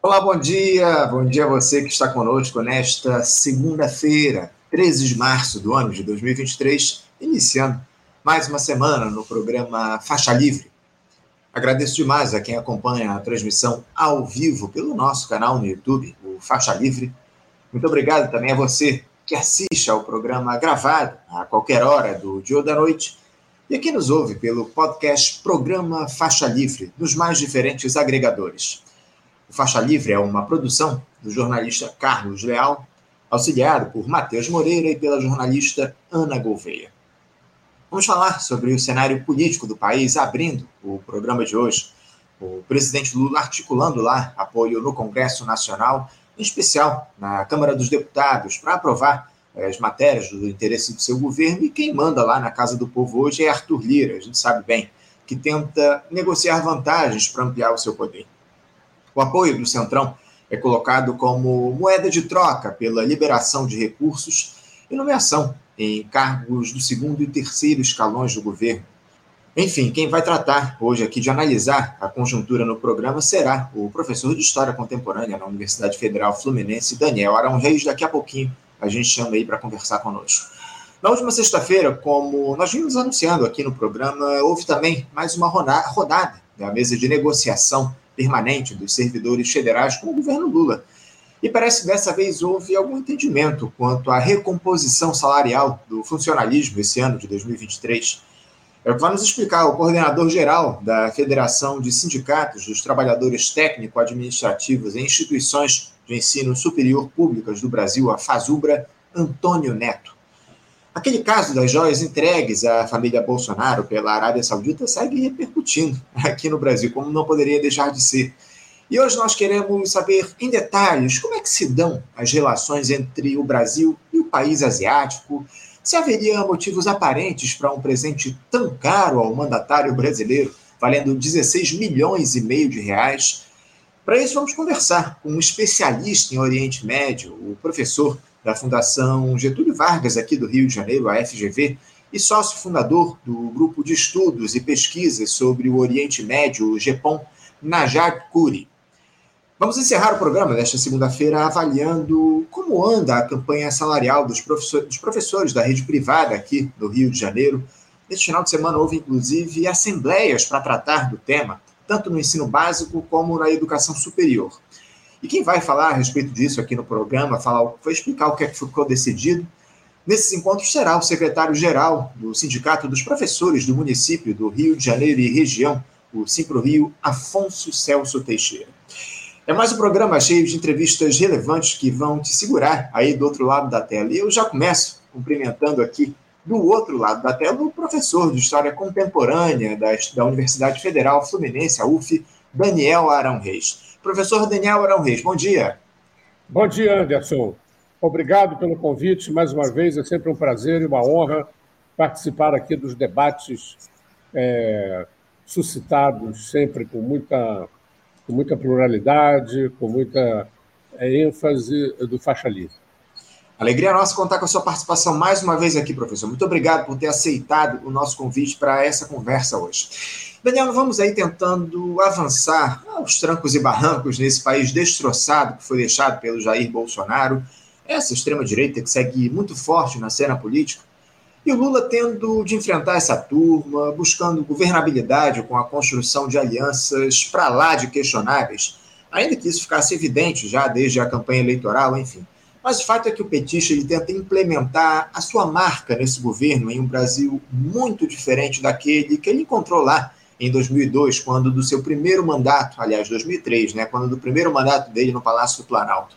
Olá, bom dia. Bom dia a você que está conosco nesta segunda-feira, 13 de março do ano de 2023, iniciando mais uma semana no programa Faixa Livre. Agradeço demais a quem acompanha a transmissão ao vivo pelo nosso canal no YouTube, o Faixa Livre. Muito obrigado também a você que assiste ao programa gravado a qualquer hora do dia ou da noite e a quem nos ouve pelo podcast Programa Faixa Livre, nos mais diferentes agregadores. O Faixa Livre é uma produção do jornalista Carlos Leal, auxiliado por Matheus Moreira e pela jornalista Ana Gouveia. Vamos falar sobre o cenário político do país, abrindo o programa de hoje. O presidente Lula articulando lá apoio no Congresso Nacional, em especial na Câmara dos Deputados, para aprovar eh, as matérias do interesse do seu governo. E quem manda lá na Casa do Povo hoje é Arthur Lira, a gente sabe bem, que tenta negociar vantagens para ampliar o seu poder. O apoio do Centrão é colocado como moeda de troca pela liberação de recursos e nomeação em cargos do segundo e terceiro escalões do governo. Enfim, quem vai tratar hoje aqui de analisar a conjuntura no programa será o professor de História Contemporânea na Universidade Federal Fluminense, Daniel Arão Reis. Daqui a pouquinho a gente chama aí para conversar conosco. Na última sexta-feira, como nós vimos anunciando aqui no programa, houve também mais uma rodada da mesa de negociação permanente dos servidores federais com o governo Lula. E parece que dessa vez houve algum entendimento quanto à recomposição salarial do funcionalismo esse ano de 2023. É o que vai nos explicar o coordenador geral da Federação de Sindicatos dos Trabalhadores Técnico-Administrativos em Instituições de Ensino Superior Públicas do Brasil, a FASUBRA, Antônio Neto. Aquele caso das joias entregues à família Bolsonaro pela Arábia Saudita segue repercutindo aqui no Brasil, como não poderia deixar de ser. E hoje nós queremos saber em detalhes como é que se dão as relações entre o Brasil e o país asiático, se haveria motivos aparentes para um presente tão caro ao mandatário brasileiro, valendo 16 milhões e meio de reais. Para isso, vamos conversar com um especialista em Oriente Médio, o professor da Fundação Getúlio Vargas, aqui do Rio de Janeiro, a FGV, e sócio fundador do Grupo de Estudos e Pesquisas sobre o Oriente Médio, o GEPOM, Najat Kuri. Vamos encerrar o programa desta segunda-feira avaliando como anda a campanha salarial dos, professor, dos professores da rede privada aqui do Rio de Janeiro. Neste final de semana houve, inclusive, assembleias para tratar do tema, tanto no ensino básico como na educação superior. E quem vai falar a respeito disso aqui no programa, falar, vai explicar o que, é que ficou decidido, nesses encontros será o secretário-geral do Sindicato dos Professores do município do Rio de Janeiro e região, o Simpro Rio, Afonso Celso Teixeira. É mais um programa cheio de entrevistas relevantes que vão te segurar aí do outro lado da tela. E eu já começo cumprimentando aqui do outro lado da tela o professor de História Contemporânea da, da Universidade Federal Fluminense, a UF, Daniel Arão Reis. Professor Daniel Arão Reis, bom dia. Bom dia, Anderson. Obrigado pelo convite mais uma vez. É sempre um prazer e uma honra participar aqui dos debates é, suscitados sempre com muita, com muita pluralidade, com muita é, ênfase do faixa livre. Alegria nossa contar com a sua participação mais uma vez aqui, professor. Muito obrigado por ter aceitado o nosso convite para essa conversa hoje. Daniel, vamos aí tentando avançar aos trancos e barrancos nesse país destroçado que foi deixado pelo Jair Bolsonaro, essa extrema-direita que segue muito forte na cena política, e o Lula tendo de enfrentar essa turma, buscando governabilidade com a construção de alianças para lá de questionáveis, ainda que isso ficasse evidente já desde a campanha eleitoral, enfim. Mas o fato é que o petista ele tenta implementar a sua marca nesse governo em um Brasil muito diferente daquele que ele encontrou lá em 2002, quando do seu primeiro mandato, aliás, 2003, né, quando do primeiro mandato dele no Palácio do Planalto.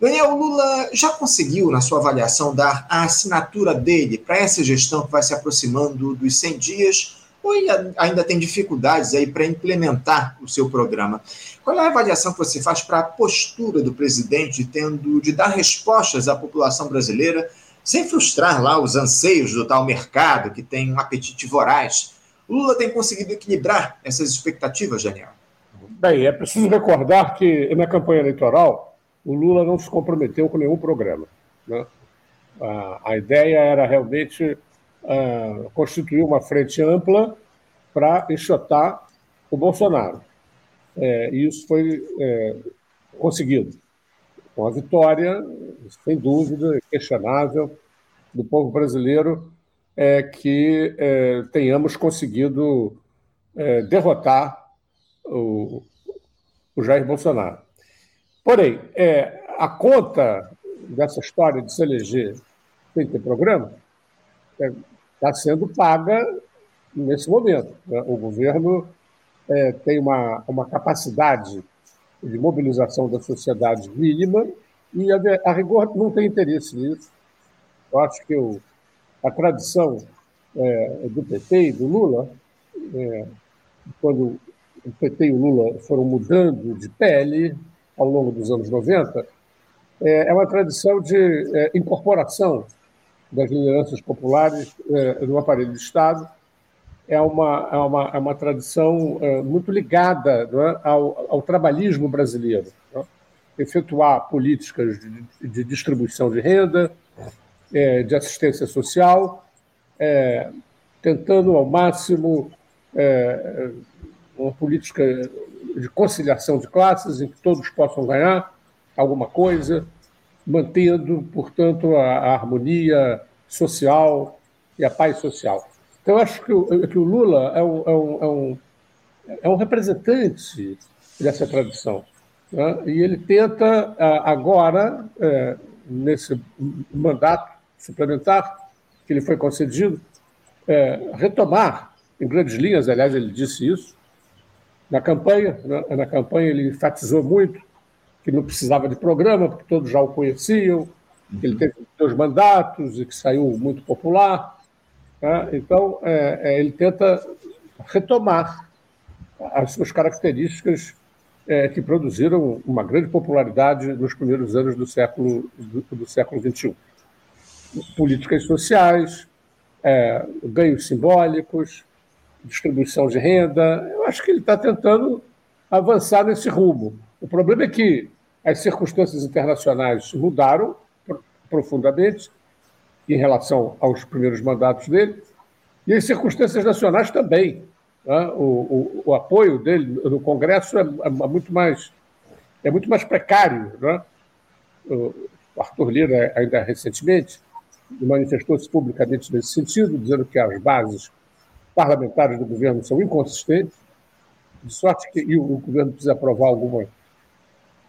Daniel Lula já conseguiu, na sua avaliação, dar a assinatura dele para essa gestão que vai se aproximando dos 100 dias, ou ele ainda tem dificuldades aí para implementar o seu programa? Qual é a avaliação que você faz para a postura do presidente, tendo de dar respostas à população brasileira, sem frustrar lá os anseios do tal mercado que tem um apetite voraz Lula tem conseguido equilibrar essas expectativas, Daniel? Bem, é preciso recordar que na campanha eleitoral o Lula não se comprometeu com nenhum programa. Né? A, ideia era realmente uh, constituir uma frente ampla para enxotar o Bolsonaro. É, e isso foi é, conseguido. Com a vitória, sem dúvida, questionável, do povo brasileiro é que é, tenhamos conseguido é, derrotar o, o, Jair Bolsonaro. Porém, é, a conta dessa história de se eleger sem ter programa está é, sendo paga nesse momento. Né? O governo é, tem uma, uma capacidade de mobilização da sociedade mínima e, a, a rigor, não tem interesse nisso. Eu acho que o, a tradição é, do PT e do Lula, é, quando o PT e o Lula foram mudando de pele ao longo dos anos 90, é, é uma tradição de é, incorporação das lideranças populares é, no aparelho de Estado é uma, é uma, é uma tradição é, muito ligada ao, ao, trabalhismo brasileiro. Efetuar políticas de, de, distribuição de renda, é, de assistência social, é, tentando ao máximo é, uma política de conciliação de classes em que todos possam ganhar alguma coisa, mantendo, portanto, a, a harmonia social e a paz social. Então, eu acho que o, que o Lula é um, é, um, é, um, é um representante dessa tradição. Né? E ele tenta, agora, é, nesse mandato suplementar que lhe foi concedido, é, retomar, em grandes linhas, aliás, ele disse isso, na campanha. Né? Na campanha, ele enfatizou muito que não precisava de programa, porque todos já o conheciam, que ele teve dois mandatos e que saiu muito popular. Tá? Então, é, é, ele tenta retomar as suas características é, que produziram uma grande popularidade nos primeiros anos do século do, do século XXI. Políticas sociais, é, ganhos simbólicos, distribuição de renda. Eu acho que ele está tentando avançar nesse rumo. O problema é que as circunstâncias internacionais mudaram profundamente em relação aos primeiros mandatos dele, e as circunstâncias nacionais também. Né? O, o, o, apoio dele no Congresso é, é, muito mais é muito mais precário. Né? O Arthur Lira, ainda recentemente, manifestou-se publicamente nesse sentido, dizendo que as bases parlamentares do governo são inconsistentes, de sorte que o, o governo precisa aprovar alguma,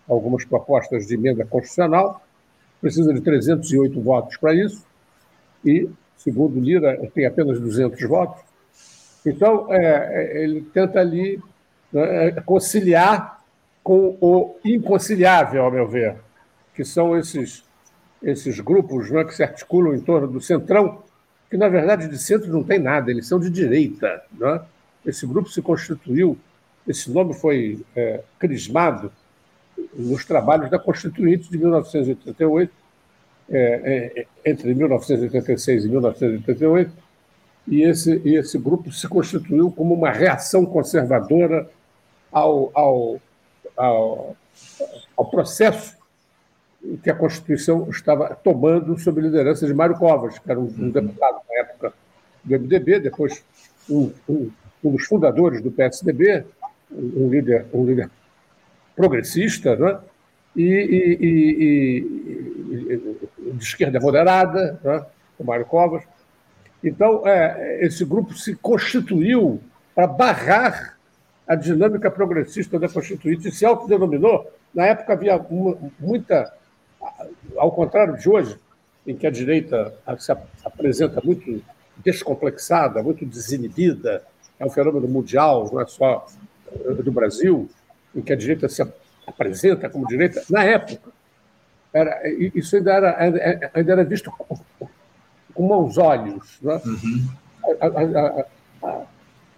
algumas propostas de emenda constitucional, precisa de 308 votos para isso, e, segundo Lira, tem apenas 200 votos. Então, é, é, ele tenta ali né, conciliar com o inconciliável, ao meu ver, que são esses, esses grupos né, que se articulam em torno do centrão, que, na verdade, de centro não tem nada, eles são de direita. Né? Esse grupo se constituiu, esse nome foi é, crismado nos trabalhos da Constituinte de 1988, é, é, entre 1986 e 1988, e esse, e esse grupo se constituiu como uma reação conservadora ao, ao, ao, ao processo que a Constituição estava tomando sob a liderança de Mário Covas, que era um, um deputado na época do MDB, depois um, um, um dos fundadores do PSDB, um líder, um líder progressista, né? e, e, e, de esquerda moderada, né, o Mário Covas. Então, é, esse grupo se constituiu para barrar a dinâmica progressista da Constituinte e se autodenominou. Na época havia uma, muita, ao contrário de hoje, em que a direita se apresenta muito descomplexada, muito desinibida, é um fenômeno mundial, não é só do Brasil, em que a direita se apresenta como direita, na época, era, isso ainda era, ainda era visto com, maus olhos. Né? Uhum. A, a, a,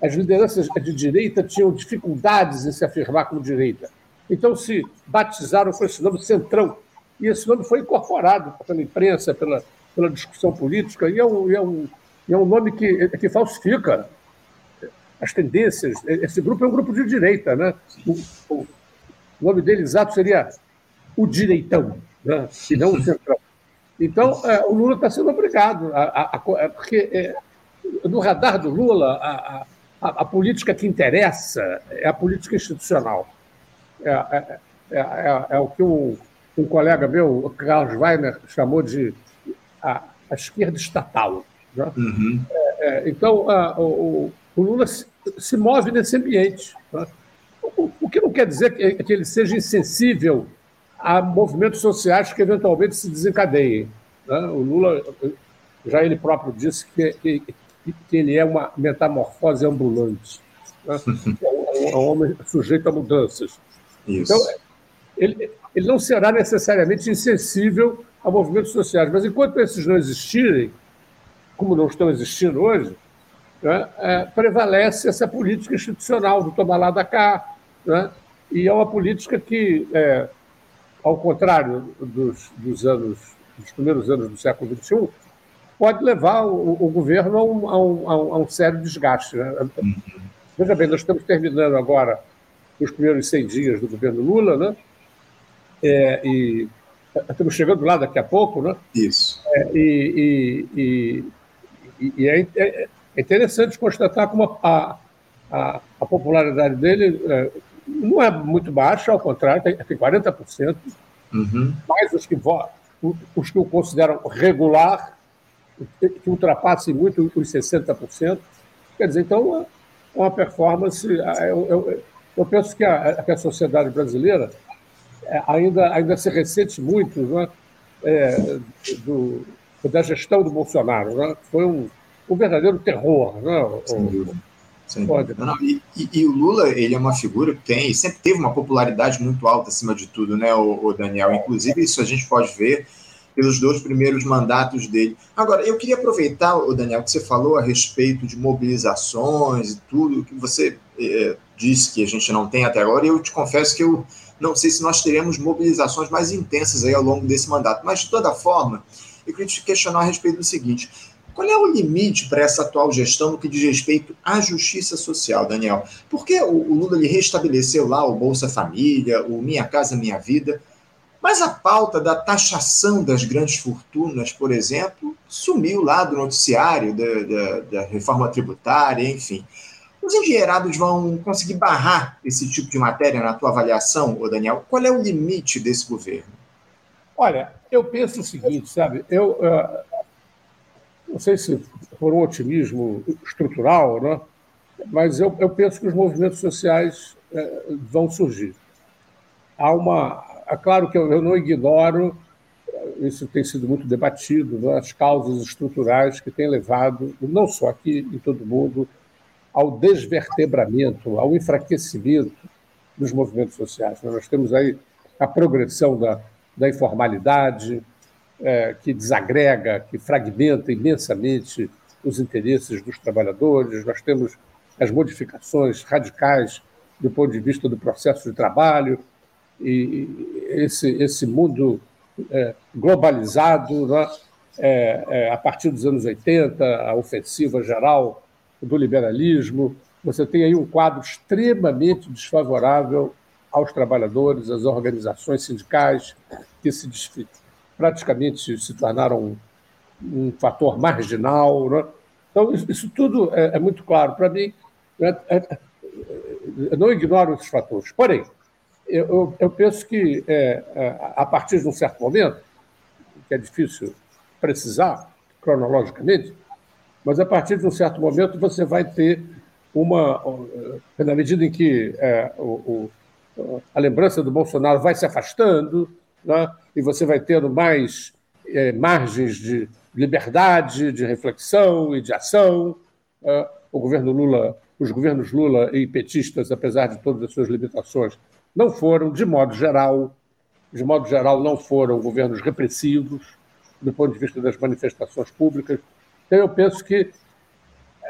as lideranças de direita tinham dificuldades em se afirmar como direita. Então se batizaram com esse nome Centrão. E esse nome foi incorporado pela imprensa, pela, pela discussão política, e é um, é um, é um nome que, que falsifica as tendências. Esse grupo é um grupo de direita. Né? O, o, o nome dele exato seria o direitão, né? e não o centrão. Então, é, o Lula está sendo obrigado, a, a, a, porque é, no radar do Lula, a, a, política que interessa é a política institucional. É, é, é, é, é o que um, um, colega meu, o Carlos Weiner, chamou de a, a esquerda estatal. Né? Uhum. É, é então, a, o, o, Lula se, se, move nesse ambiente. Né? O, o, que não quer dizer que, que, ele seja insensível a movimentos sociais que eventualmente se desencadeiem. Né? O Lula, já ele próprio disse que, que, que ele é uma metamorfose ambulante. Né? É um homem sujeito a mudanças. Isso. Então, ele, ele não será necessariamente insensível a movimentos sociais, mas enquanto esses não existirem, como não estão existindo hoje, né, é, prevalece essa política institucional do tomar lá da cá, né, e é uma política que, é, ao contrário dos, dos, anos, dos primeiros anos do século XXI, pode levar o, o governo a um, a, um, a um, sério desgaste. Né? Uhum. Veja bem, nós estamos terminando agora os primeiros 100 dias do governo Lula, né? É, e estamos chegando lá daqui a pouco, né? Isso. É, e, e, e, e é, é, interessante constatar como a, a, a popularidade dele é, não é muito baixa, ao contrário, tem, tem 40%, uhum. mais os que, os que o consideram regular que ultrapasse muito os 60%. Quer dizer, então, é uma performance. Eu, eu, eu penso que a, que a, sociedade brasileira é, ainda, ainda se ressente muito né, é, do, da gestão do Bolsonaro. Né? Foi um, um verdadeiro terror. Né? Sem dúvida. Sem dúvida. Não, e, e, e, o Lula ele é uma figura que tem, sempre teve uma popularidade muito alta acima de tudo, né, o, o Daniel? Inclusive, isso a gente pode ver pelos dois primeiros mandatos dele. Agora, eu queria aproveitar, o Daniel, que você falou a respeito de mobilizações e tudo, que você é, disse que a gente não tem até agora, e eu te confesso que eu não sei se nós teremos mobilizações mais intensas aí ao longo desse mandato. Mas, de toda forma, eu queria te questionar a respeito do seguinte: qual é o limite para essa atual gestão no que diz respeito à justiça social, Daniel? Porque o, Lula ele restabeleceu lá o Bolsa Família, o Minha Casa Minha Vida, mas a pauta da taxação das grandes fortunas, por exemplo, sumiu lá do noticiário da, da, da reforma tributária, enfim. Os engenheirados vão conseguir barrar esse tipo de matéria na tua avaliação, ô Daniel? Qual é o limite desse governo? Olha, eu penso o seguinte, sabe? Eu uh, não sei se por um otimismo estrutural, né? mas eu, eu penso que os movimentos sociais uh, vão surgir. Há uma, é claro que eu, eu não ignoro, isso tem sido muito debatido, né, as causas estruturais que têm levado, não só aqui em todo o mundo, ao desvertebramento, ao enfraquecimento dos movimentos sociais. Nós temos aí a progressão da, da informalidade, é, que desagrega, que fragmenta imensamente os interesses dos trabalhadores, nós temos as modificações radicais do ponto de vista do processo de trabalho, e esse, esse mundo é, globalizado, né? é, é, a partir dos anos 80, a ofensiva geral do liberalismo, você tem aí um quadro extremamente desfavorável aos trabalhadores, às organizações sindicais, que se praticamente se tornaram um, fator marginal. Né? Então, isso, tudo é, é, muito claro para mim. Né? É, eu não ignoro esses fatores. Porém, eu, eu penso que, é, é, a partir de um certo momento, que é difícil precisar cronologicamente, mas a partir de um certo momento você vai ter uma. Na medida em que é, o, o, a lembrança do Bolsonaro vai se afastando, né, e você vai tendo mais é, margens de liberdade, de reflexão e de ação. É, o governo Lula, os governos Lula e petistas, apesar de todas as suas limitações, não foram, de modo geral, de modo geral, não foram governos repressivos do ponto de vista das manifestações públicas. Então, eu penso que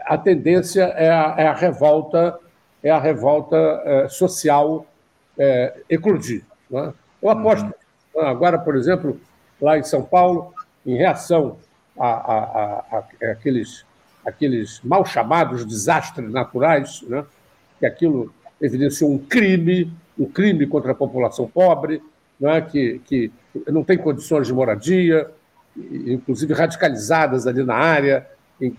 a tendência é a, é a revolta, é a revolta é, social é, eclodir. É? Eu aposto. Uhum. Agora, por exemplo, lá em São Paulo, em reação a, a, a, a aqueles, aqueles mal chamados desastres naturais, né? que aquilo evidenciou um crime um crime contra a população pobre, não é? que, que não tem condições de moradia, inclusive radicalizadas ali na área, em,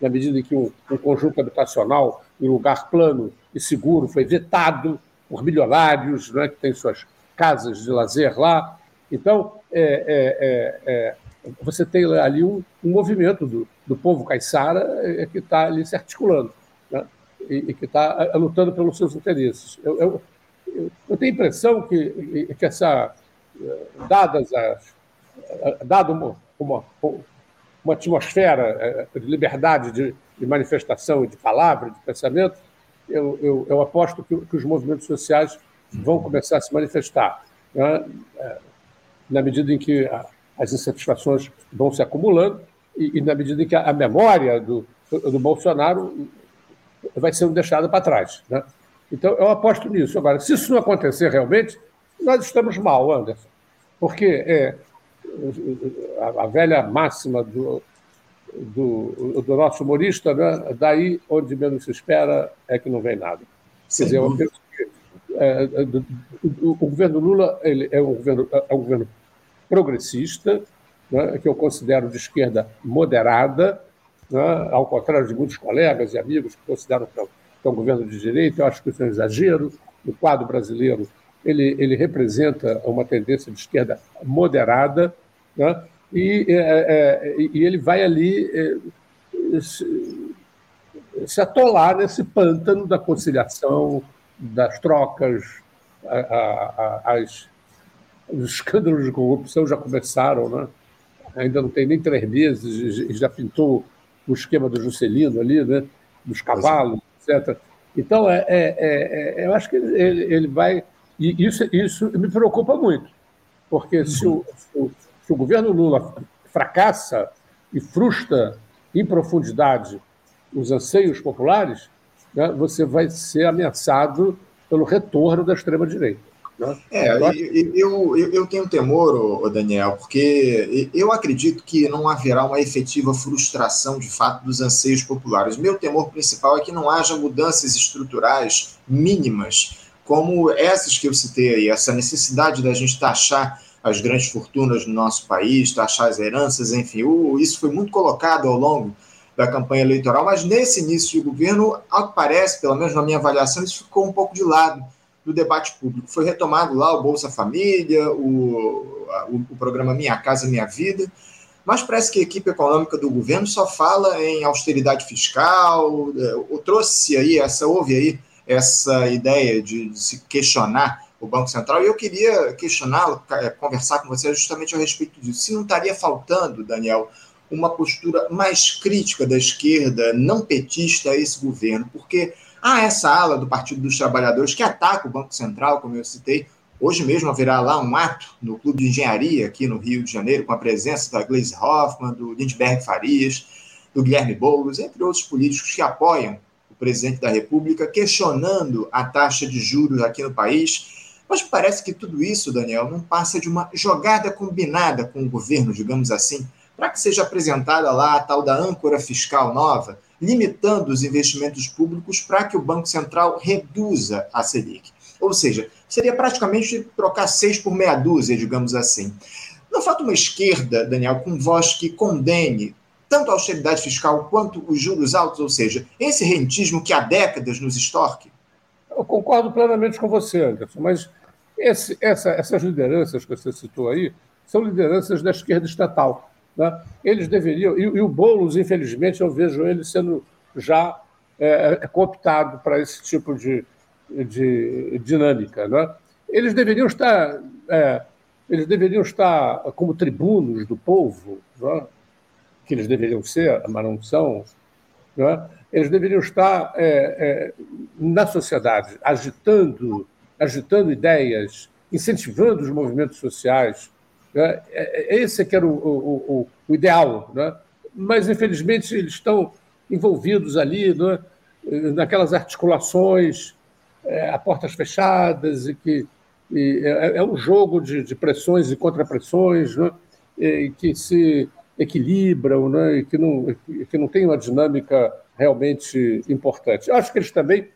na medida em que um, um, conjunto habitacional em lugar plano e seguro foi vetado por milionários, não é? que têm suas, casas de lazer lá. Então, é, é, é, você tem ali um, um movimento do, do povo caiçara que está ali se articulando né? e, e, que está lutando pelos seus interesses. Eu, eu, eu, tenho a impressão que, que essa, dadas as, dado uma, uma, uma atmosfera de liberdade de, de manifestação e de palavra, de pensamento, eu, eu, eu aposto que, que, os movimentos sociais vão começar a se manifestar. Né? É, na medida em que as insatisfações vão se acumulando e, e na medida em que a memória do, do Bolsonaro vai sendo deixada para trás. Né? Então, eu aposto nisso. Agora, se isso não acontecer realmente, nós estamos mal, Anderson, porque é, a, a velha máxima do, do, do nosso humorista, né? daí onde menos se espera é que não vem nada. Quer dizer, eu penso que é, é o, o, governo Lula ele é, um governo, é um governo progressista, né? que eu considero de esquerda moderada, né? ao contrário de muitos colegas e amigos que consideram que é, um governo de direita, eu acho que isso é um exagero. No quadro brasileiro, ele, ele representa uma tendência de esquerda moderada, né? e, é, é, e ele vai ali é, se, se, atolar nesse pântano da conciliação, das trocas, a, a, a, as, os escândalos de corrupção já começaram, né? ainda não tem nem três meses, já pintou o esquema do Juscelino ali, né? dos cavalos, etc. Então, é, é, é, eu acho que ele, ele vai. E isso, isso me preocupa muito, porque se o, se o se o governo Lula fracassa e frustra em profundidade os anseios populares, né, você vai ser ameaçado pelo retorno da extrema-direita. Né? É, eu, eu, eu tenho temor, Daniel, porque eu acredito que não haverá uma efetiva frustração, de fato, dos anseios populares. Meu temor principal é que não haja mudanças estruturais mínimas, como essas que eu citei aí, essa necessidade da gente taxar as grandes fortunas no nosso país, taxar as heranças, enfim, o, isso foi muito colocado ao longo da campanha eleitoral, mas nesse início de governo, ao que parece, pelo menos na minha avaliação, isso ficou um pouco de lado do debate público. Foi retomado lá o Bolsa Família, o, o, o programa Minha Casa Minha Vida, mas parece que a equipe econômica do governo só fala em austeridade fiscal, é, ou trouxe aí, essa, houve aí essa ideia de, de se questionar o Banco Central. E eu queria questioná-lo, é, conversar com você justamente a respeito disso. Se não estaria faltando, Daniel, uma postura mais crítica da esquerda, não petista, a esse governo, porque há essa ala do Partido dos Trabalhadores que ataca o Banco Central, como eu citei. Hoje mesmo haverá lá um ato no Clube de Engenharia, aqui no Rio de Janeiro, com a presença da Gleisi Hoffmann, do Lindbergh Farias, do Guilherme Boulos, entre outros políticos que apoiam o presidente da República, questionando a taxa de juros aqui no país mas parece que tudo isso, Daniel, não passa de uma jogada combinada com o governo, digamos assim, para que seja apresentada lá a tal da âncora fiscal nova, limitando os investimentos públicos para que o Banco Central reduza a Selic. Ou seja, seria praticamente trocar seis por meia dúzia, digamos assim. Não falta uma esquerda, Daniel, com voz que condene tanto a austeridade fiscal quanto os juros altos, ou seja, esse rentismo que há décadas nos extorque? Eu concordo plenamente com você, Anderson, mas esse, essa, essas lideranças que você citou aí são lideranças da esquerda estatal. Né? Eles deveriam, e, e o Boulos, infelizmente, eu vejo ele sendo já é, é cooptado para esse tipo de, de dinâmica. Né? Eles deveriam estar. É, eles deveriam estar como tribunos do povo, né? que eles deveriam ser, mas não são, né? Eles deveriam estar é, é, na sociedade, agitando, agitando ideias, incentivando os movimentos sociais. Né? É, é, esse é que era o, o, o ideal. Né? Mas, infelizmente, eles estão envolvidos ali né? naquelas articulações é, a portas fechadas e que e é, é, um jogo de, de pressões e contrapressões né? que se equilibram né? e que não, que não tem uma dinâmica realmente importante. Acho que eles também,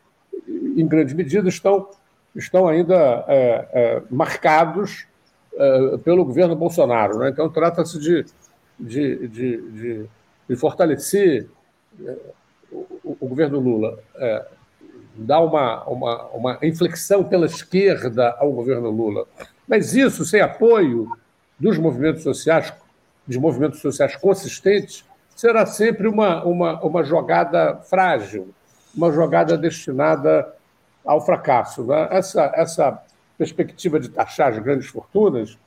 em grande medida, estão, estão ainda é, é, marcados é, pelo governo Bolsonaro. Né? Então, trata-se de, de, de, de, fortalecer é, o, o, governo Lula, é, dá uma, uma, uma inflexão pela esquerda ao governo Lula. Mas isso, sem apoio dos movimentos sociais, de movimentos sociais consistentes, será sempre uma, uma, uma jogada frágil, uma jogada destinada ao fracasso. Né? Essa, essa perspectiva de taxar as grandes fortunas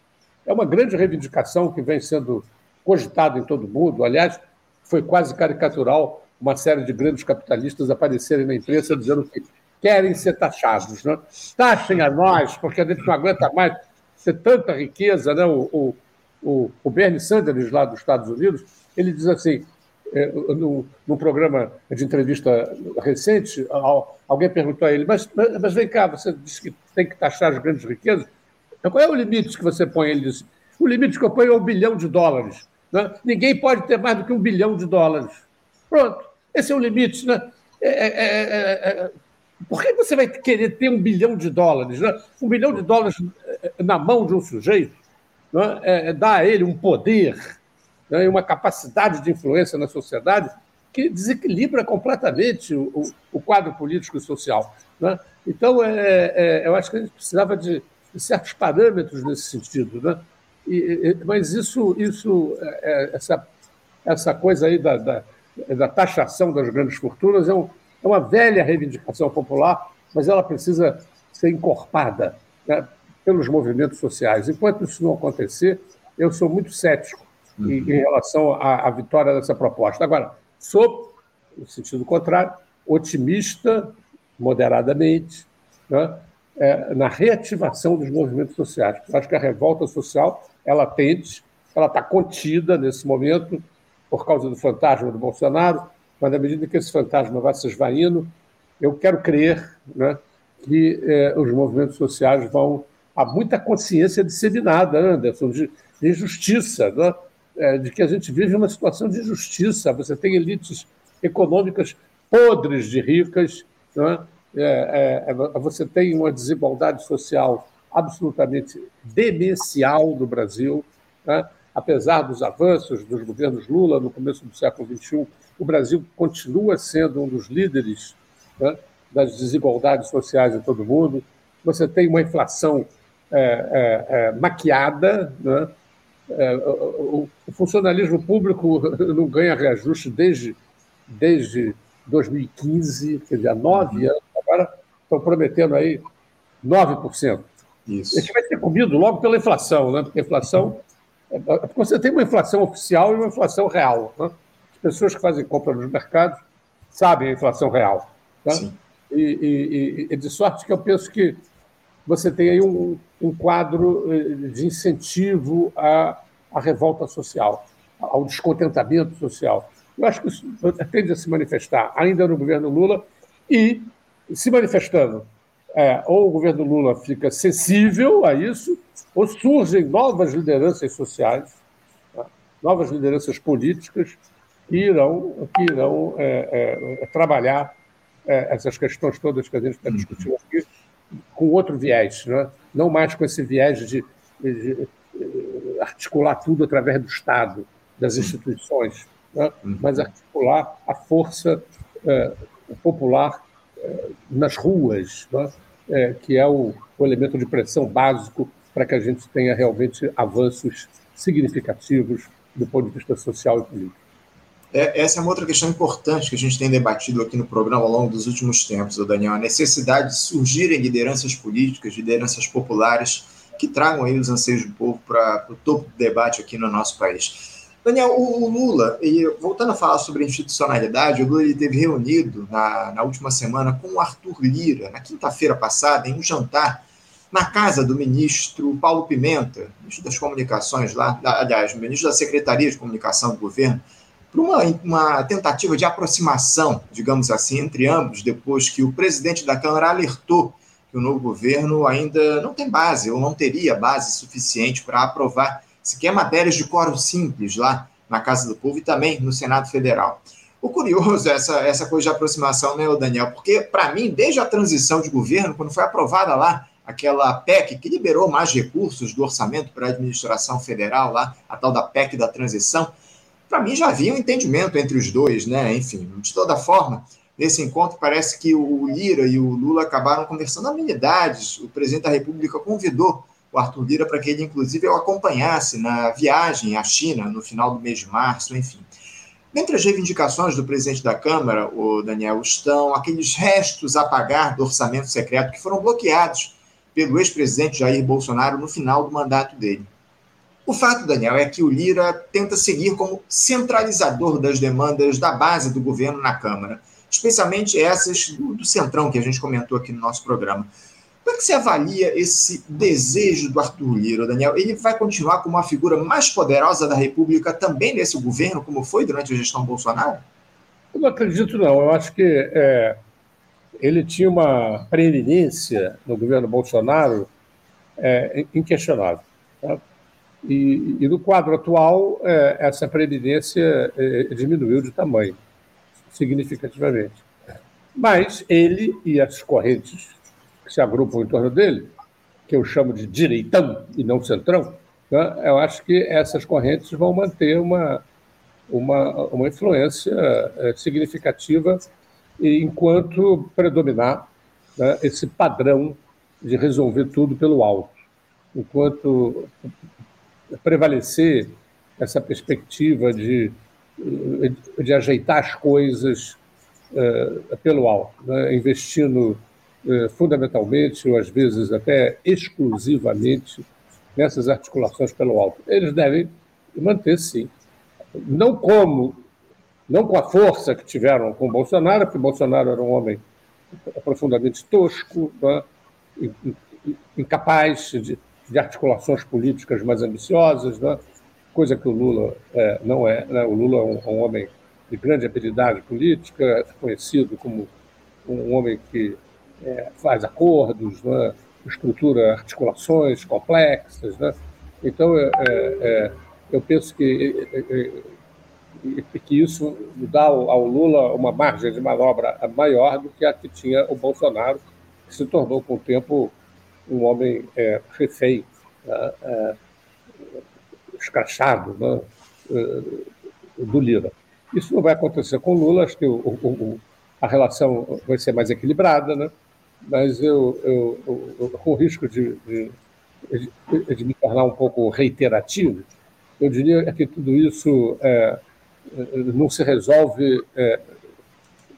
é uma grande reivindicação que vem sendo cogitada em todo o mundo. Aliás, foi quase caricatural uma série de grandes capitalistas aparecerem na imprensa dizendo que querem ser taxados. Né? Taxem a nós, porque a gente não aguenta mais ter tanta riqueza. Né? O, o, o Bernie Sanders, lá dos Estados Unidos, ele diz assim, é, num, programa de entrevista recente, alguém perguntou a ele, mas, mas, mas vem cá, você disse que tem que taxar as grandes riquezas, então, qual é o limite que você põe? Ele disse, o limite que eu ponho é um bilhão de dólares. Né? Ninguém pode ter mais do que um bilhão de dólares. Pronto, esse é o limite. Né? É, é, é, é por que você vai querer ter um bilhão de dólares? Né? Um bilhão de dólares na mão de um sujeito né? é, dá a ele um poder né? e uma capacidade de influência na sociedade que desequilibra completamente o, o, o quadro político e social. Né? Então, eu acho que a gente precisava de certos parâmetros nesse sentido. Né? E, e, mas isso, isso é, é, essa, essa coisa aí da, da, da, taxação das grandes fortunas é, um, é, uma velha reivindicação popular, mas ela precisa ser encorpada pelos movimentos sociais. Enquanto isso não acontecer, eu sou muito cético uhum. em, em, relação à, à vitória dessa proposta. Agora, sou, no sentido contrário, otimista moderadamente, né, é, na reativação dos movimentos sociais. Eu acho que a revolta social é latente, ela está contida nesse momento por causa do fantasma do Bolsonaro, mas à medida que esse fantasma vai se esvaindo, eu quero crer né, que é, os movimentos sociais vão. Há muita consciência disseminada, Anderson, de, de injustiça, né? é, de que a gente vive uma situação de injustiça. Você tem elites econômicas podres de ricas, né? É, é, é, você tem uma desigualdade social absolutamente demencial no Brasil. Né? Apesar dos avanços dos governos Lula no começo do século XXI, o Brasil continua sendo um dos líderes né, das desigualdades sociais em todo o mundo. Você tem uma inflação é, é, é maquiada. Né? O, o, funcionalismo público não ganha reajuste desde, desde 2015, quer dizer, há nove uhum. anos agora estão prometendo aí 9%. Isso. Esse vai ser comido logo pela inflação, né? porque a inflação. É, é, porque você tem uma inflação oficial e uma inflação real. Né? As pessoas que fazem compra nos mercados sabem a inflação real. Né? E, e, e, de sorte que eu penso que você tem aí um, um quadro eh, de incentivo à, à revolta social, ao descontentamento social. Eu acho que isso tende a se manifestar ainda no governo Lula e se manifestando. É, ou o governo Lula fica sensível a isso, ou surgem novas lideranças sociais, tá? novas lideranças políticas que irão, que irão é, é, trabalhar é, essas questões todas que a gente está uhum. discutindo aqui com outro viés, né? não mais com esse viés de, de, de articular tudo através do Estado, das instituições, né? Uhum. mas articular a força é, popular nas ruas, né? que é o, o elemento de pressão básico para que a gente tenha realmente avanços significativos do ponto de vista social e político. É, essa é uma outra questão importante que a gente tem debatido aqui no programa ao longo dos últimos tempos, Daniel, a necessidade de surgirem lideranças políticas, lideranças populares que tragam aí os anseios do povo para o topo do debate aqui no nosso país. Daniel, o Lula, e voltando a falar sobre institucionalidade, o Lula ele teve reunido na, na última semana com o Arthur Lira, na quinta-feira passada, em um jantar na casa do ministro Paulo Pimenta, ministro das Comunicações lá, aliás, ministro da Secretaria de Comunicação do governo, para uma, uma tentativa de aproximação, digamos assim, entre ambos, depois que o presidente da Câmara alertou que o novo governo ainda não tem base, ou não teria base suficiente para aprovar sequer matérias de quórum simples lá na Casa do Povo e também no Senado Federal. O curioso é essa, essa coisa de aproximação, né, Daniel? Porque, para mim, desde a transição de governo, quando foi aprovada lá aquela PEC que liberou mais recursos do orçamento para a administração federal, lá, a tal da PEC da transição, para mim já havia um entendimento entre os dois, né? Enfim, de toda forma, Nesse encontro, parece que o Lira e o Lula acabaram conversando amenidades. O presidente da República convidou o Arthur Lira para que ele, inclusive, o acompanhasse na viagem à China no final do mês de março, enfim. Dentre as reivindicações do presidente da Câmara, o Daniel, estão aqueles restos a pagar do orçamento secreto que foram bloqueados pelo ex-presidente Jair Bolsonaro no final do mandato dele. O fato, Daniel, é que o Lira tenta seguir como centralizador das demandas da base do governo na Câmara especialmente essas do, do Centrão, que a gente comentou aqui no nosso programa. Como é que você avalia esse desejo do Arthur Lira, Daniel? Ele vai continuar como a figura mais poderosa da República também nesse governo, como foi durante a gestão Bolsonaro? Eu não acredito, não. Eu acho que é, ele tinha uma preeminência no governo Bolsonaro é, inquestionável. Tá? E, e, no quadro atual, é, essa preeminência é, diminuiu de tamanho significativamente. Mas ele e as correntes que se agrupam em torno dele, que eu chamo de direitão e não centrão, né, eu acho que essas correntes vão manter uma, uma, uma influência é, significativa enquanto predominar né, esse padrão de resolver tudo pelo alto, enquanto prevalecer essa perspectiva de de ajeitar as coisas uh, pelo alto, né? investindo uh, fundamentalmente, ou às vezes até exclusivamente, nessas articulações pelo alto. Eles devem manter, sim. Não como, não com a força que tiveram com Bolsonaro, porque Bolsonaro era um homem profundamente tosco, né? incapaz de, de articulações políticas mais ambiciosas, né? coisa que o Lula é, não é. Né? O Lula é um, um, homem de grande habilidade política, é conhecido como um homem que é, faz acordos, né? estrutura articulações complexas. Né? Então, é, é, é eu penso que, que isso dá ao Lula uma margem de manobra maior do que a que tinha o Bolsonaro, que se tornou, com o tempo, um homem refém. Né? escrachado né, eh, do Lira. Isso não vai acontecer com Lula, acho que o, o, a relação vai ser mais equilibrada, né? mas eu, eu, eu com o risco de, de, de, me tornar um pouco reiterativo, eu diria que tudo isso é, não se resolve é,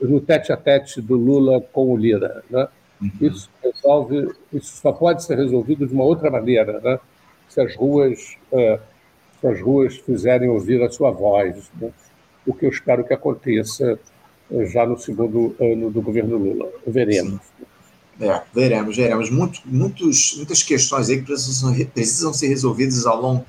no tete a tete do Lula com o Lira. Né? Uhum. Isso, resolve, isso só pode ser resolvido de uma outra maneira, né? se as ruas é, se as ruas fizerem ouvir a sua voz, né? o que eu espero que aconteça eh, já no segundo ano do governo Lula. Veremos. É, veremos, veremos. Muito, muitos, muitas questões aí que precisam, precisam ser resolvidas ao longo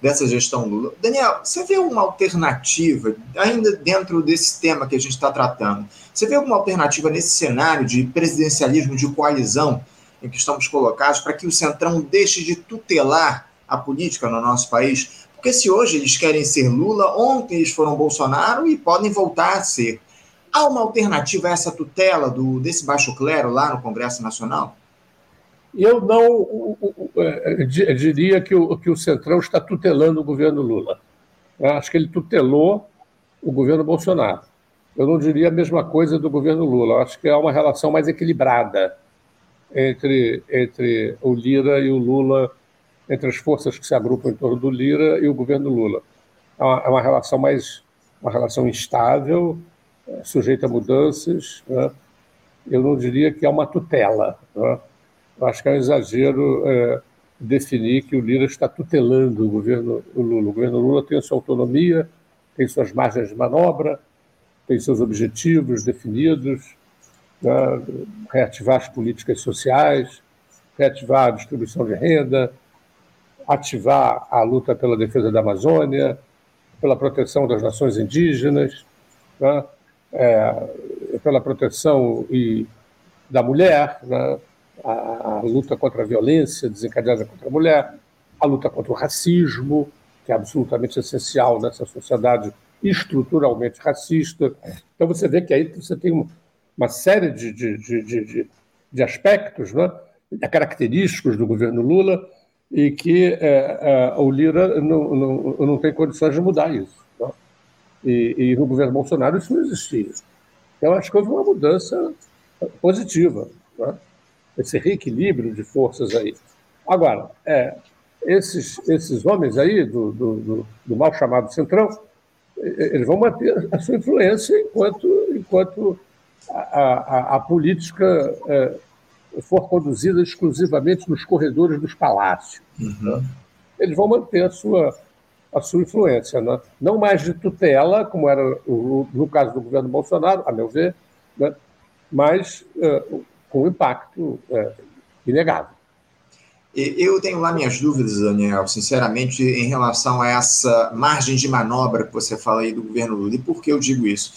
dessa gestão Lula. Daniel, você vê uma alternativa, ainda dentro desse tema que a gente está tratando, você vê alguma alternativa nesse cenário de presidencialismo de coalizão em que estamos colocados para que o Centrão deixe de tutelar a política no nosso país? Porque se hoje eles querem ser Lula, ontem eles foram Bolsonaro e podem voltar a ser. Há uma alternativa a essa tutela do, desse baixo clero lá no Congresso Nacional? Eu não é, diria que o, que o Centrão está tutelando o governo Lula. Acho que ele tutelou o governo Bolsonaro. Eu não diria a mesma coisa do governo Lula. Acho que há uma relação mais equilibrada entre, entre o Lira e o Lula entre as forças que se agrupam em torno do Lira e o governo Lula. É uma, é uma relação mais uma relação instável, é, sujeita a mudanças. Né? Eu não diria que é uma tutela. Né? Acho que é um exagero é, definir que o Lira está tutelando o governo o Lula. O governo Lula tem a sua autonomia, tem suas margens de manobra, tem seus objetivos definidos, né? reativar as políticas sociais, reativar a distribuição de renda, ativar a luta pela defesa da Amazônia, pela proteção das nações indígenas, né? é, pela proteção e, da mulher, né? A, a, luta contra a violência desencadeada contra a mulher, a luta contra o racismo, que é absolutamente essencial nessa sociedade estruturalmente racista. Então você vê que aí você tem uma série de, de, de, de, aspectos né? característicos do governo Lula e que é, é, o Lira não, não, não tem condições de mudar isso. Tá? E, e, no governo Bolsonaro isso não existia. Eu acho que houve uma mudança positiva, né? Esse reequilíbrio de forças aí. Agora, é, esses, esses homens aí do, do, do, do mal chamado Centrão, eles vão manter a sua influência enquanto, enquanto a, a, a política é, for conduzida exclusivamente nos corredores dos palácios. Uhum. Né? Eles vão manter a sua, a sua influência. Né? Não mais de tutela, como era o, no caso do governo Bolsonaro, a meu ver, né? mas é, com impacto é, inegável. Eu tenho lá minhas dúvidas, Daniel, sinceramente, em relação a essa margem de manobra que você fala aí do governo Lula. E por que eu digo isso?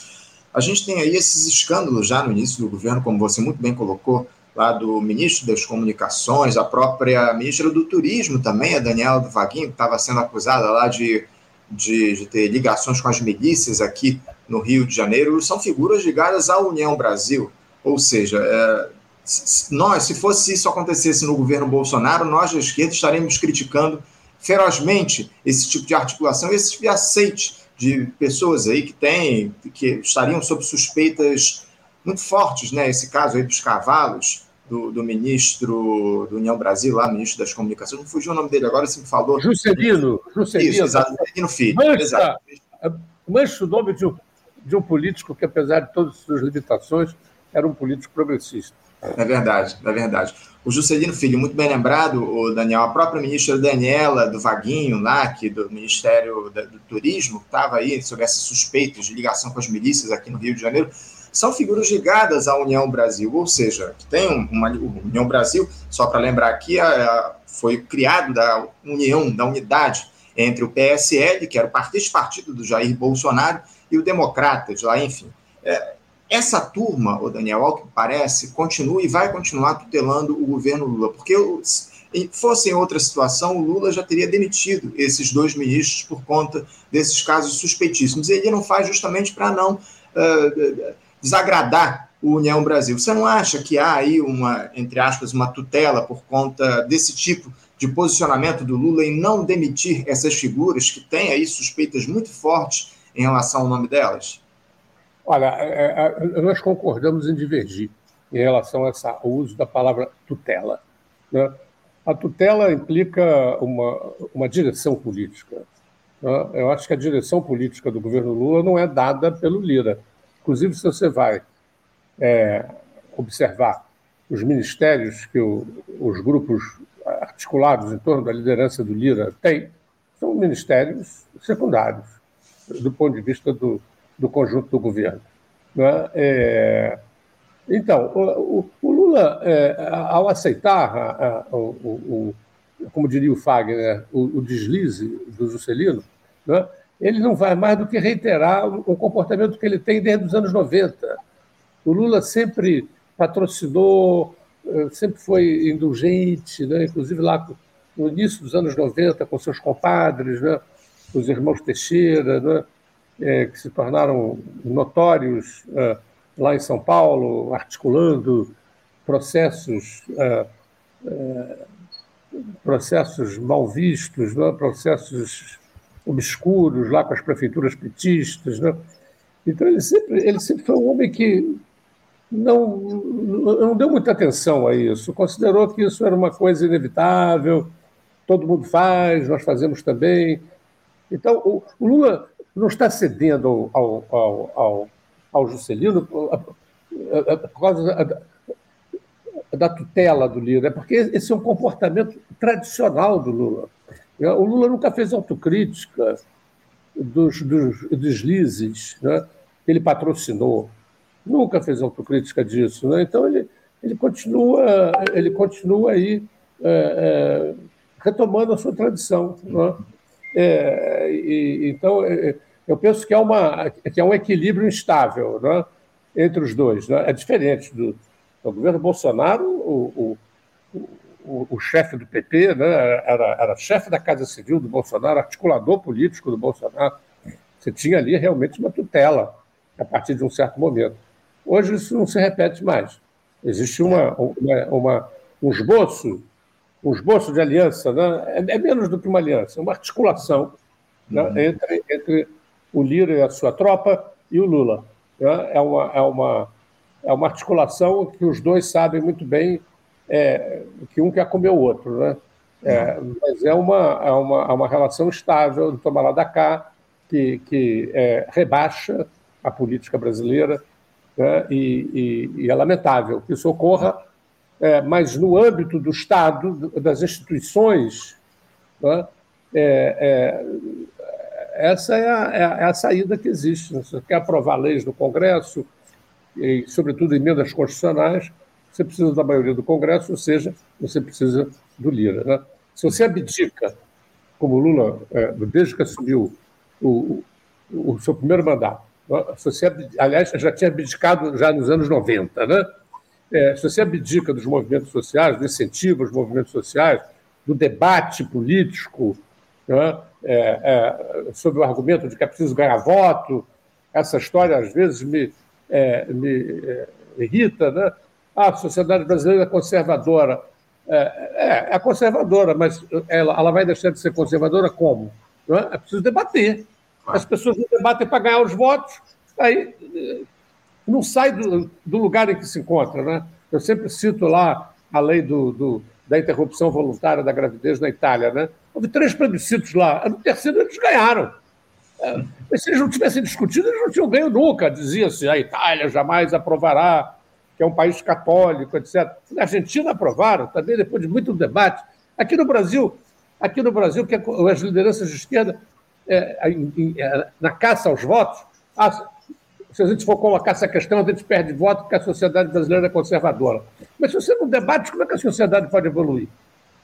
A gente tem aí esses escândalos já no início do governo, como você muito bem colocou, lá do ministro das Comunicações, a própria ministra do Turismo também, a Daniela do Vaguinho, que estava sendo acusada lá de, de, de, ter ligações com as milícias aqui no Rio de Janeiro, são figuras ligadas à União Brasil. Ou seja, é, nós, se fosse isso acontecesse no governo Bolsonaro, nós da esquerda estaríamos criticando ferozmente esse tipo de articulação, esse tipo de aceite de pessoas aí que têm, que estariam sob suspeitas muito fortes, né? Esse caso aí dos cavalos, do, do ministro do União Brasil, lá, ministro das Comunicações, não fugiu o nome dele agora, você me falou. Juscelino. Juscelino. Isso, exato, Juscelino Filho. Mancha, mancha o nome de um, de um político que, apesar de todas as suas limitações, era um político progressista. É verdade, é verdade. O Juscelino Filho, muito bem lembrado, o Daniel, a própria ministra Daniela do Vaguinho, lá, que do Ministério do Turismo, estava aí sobre essas suspeitas de ligação com as milícias aqui no Rio de Janeiro, são figuras ligadas à União Brasil, ou seja, que tem uma União Brasil, só para lembrar aqui, foi criado da união, da unidade entre o PSL, que era o partido, partido do Jair Bolsonaro, e o Democratas, lá, enfim. É, essa turma, o Daniel, ao que parece, continua e vai continuar tutelando o governo Lula, porque se fosse em outra situação, o Lula já teria demitido esses dois ministros por conta desses casos suspeitíssimos. E ele não faz justamente para não uh, desagradar o União Brasil. Você não acha que há aí uma, entre aspas, uma tutela por conta desse tipo de posicionamento do Lula em não demitir essas figuras que têm aí suspeitas muito fortes em relação ao nome delas? Olha, é, é, nós concordamos em divergir em relação ao uso da palavra tutela. Né? A tutela implica uma, uma direção política. Né? Eu acho que a direção política do governo Lula não é dada pelo Lira. Inclusive, se você vai é, observar os ministérios que o, os grupos articulados em torno da liderança do Lira têm, são ministérios secundários, do ponto de vista do, do conjunto do governo. Né? É, então, o, o Lula, é, ao aceitar, a, a, o, o, como diria o Fagner, o, deslize do Juscelino, né? ele não vai mais do que reiterar o comportamento que ele tem desde os anos 90. O Lula sempre patrocinou, é, sempre foi indulgente, né? inclusive lá no início dos anos 90, com seus compadres, né? os irmãos Teixeira, né? É, que se tornaram notórios é, lá em São Paulo, articulando processos, é, é processos mal vistos, né? processos obscuros lá com as prefeituras petistas. Né? Então, ele sempre, ele sempre foi um homem que não, não deu muita atenção a isso, considerou que isso era uma coisa inevitável, todo mundo faz, nós fazemos também. Então, o, o Lula não está cedendo ao, ao, ao, ao Juscelino por causa da, tutela do Lula, é porque esse é um comportamento tradicional do Lula. O Lula nunca fez autocrítica dos, dos deslizes né, ele patrocinou, nunca fez autocrítica disso. Né? Então, ele, ele, continua, ele continua aí é, é, retomando a sua tradição. Né? É, e, então, é, eu penso que é, uma, que é um equilíbrio instável né, entre os dois. Né? É diferente do, do governo Bolsonaro, o, o, o, o chefe do PP né, era, era chefe da Casa Civil do Bolsonaro, articulador político do Bolsonaro. Você tinha ali realmente uma tutela a partir de um certo momento. Hoje isso não se repete mais. Existe uma, uma, uma um esboço um esboço de aliança, né? é, é, menos do que uma aliança, é uma articulação né? uhum. entre, entre o Lira e a sua tropa e o Lula. né? é, uma, é, uma, é uma articulação que os dois sabem muito bem é, que um quer comer o outro. Né? É, mas é uma, é, uma, é uma relação estável, do tomar lá da cá, que, que é, rebaixa a política brasileira né? e, e, e, é lamentável que isso ocorra, é, mas no âmbito do Estado, das instituições, né? é, é, essa é a, é, é a, saída que existe. Você quer aprovar leis no Congresso, e, sobretudo emendas constitucionais, você precisa da maioria do Congresso, ou seja, você precisa do Lira. Né? Se você abdica, como Lula, é, desde que assumiu o, o, o seu primeiro mandato, né? se você, aliás, já tinha abdicado já nos anos 90, né? É, se você abdica dos movimentos sociais, do incentivo aos movimentos sociais, do debate político, né? é, é, sob o argumento de que é preciso ganhar voto, essa história às vezes me, é, me é, irrita, né? Ah, a sociedade brasileira é conservadora. É, é, é conservadora, mas ela, ela vai deixar de ser conservadora como? É? é preciso debater. As pessoas não debatem para ganhar os votos, aí não sai do, do, lugar em que se encontra. Né? Eu sempre cito lá a lei do, do, da interrupção voluntária da gravidez na Itália. Né? Houve três plebiscitos lá, no terceiro eles ganharam. É, mas se eles não tivessem discutido, eles não tinham ganho nunca. Dizia-se, a Itália jamais aprovará que é um país católico, etc. Na Argentina aprovaram, também depois de muito debate. Aqui no Brasil, aqui no Brasil, que as lideranças de esquerda, é, é, na caça aos votos, se a gente for colocar essa questão, a gente perde voto porque a sociedade brasileira é conservadora. Mas se você não debate, como é que a sociedade pode evoluir?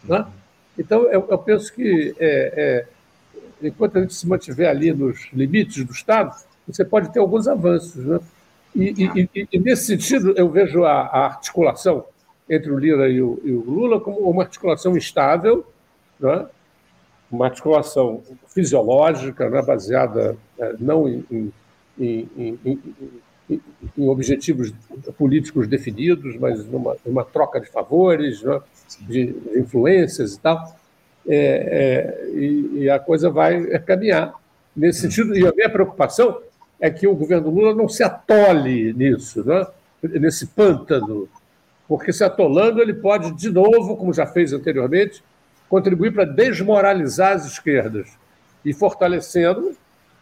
Né? Então, eu, eu, penso que é, é, enquanto a gente se mantiver ali nos limites do Estado, você pode ter alguns avanços. Né? E, e, e, nesse sentido, eu vejo a, a articulação entre o Lira e o, e o, Lula como uma articulação estável, né? uma articulação fisiológica, né? baseada é, não em, em, em, em, objetivos políticos definidos, mas numa, numa troca de favores, né? de, de, influências e tal. É, é, e, e, a coisa vai caminhar nesse sentido. E a minha preocupação é que o governo Lula não se atole nisso, né? nesse pântano, porque se atolando ele pode, de novo, como já fez anteriormente, contribuir para desmoralizar as esquerdas e fortalecendo,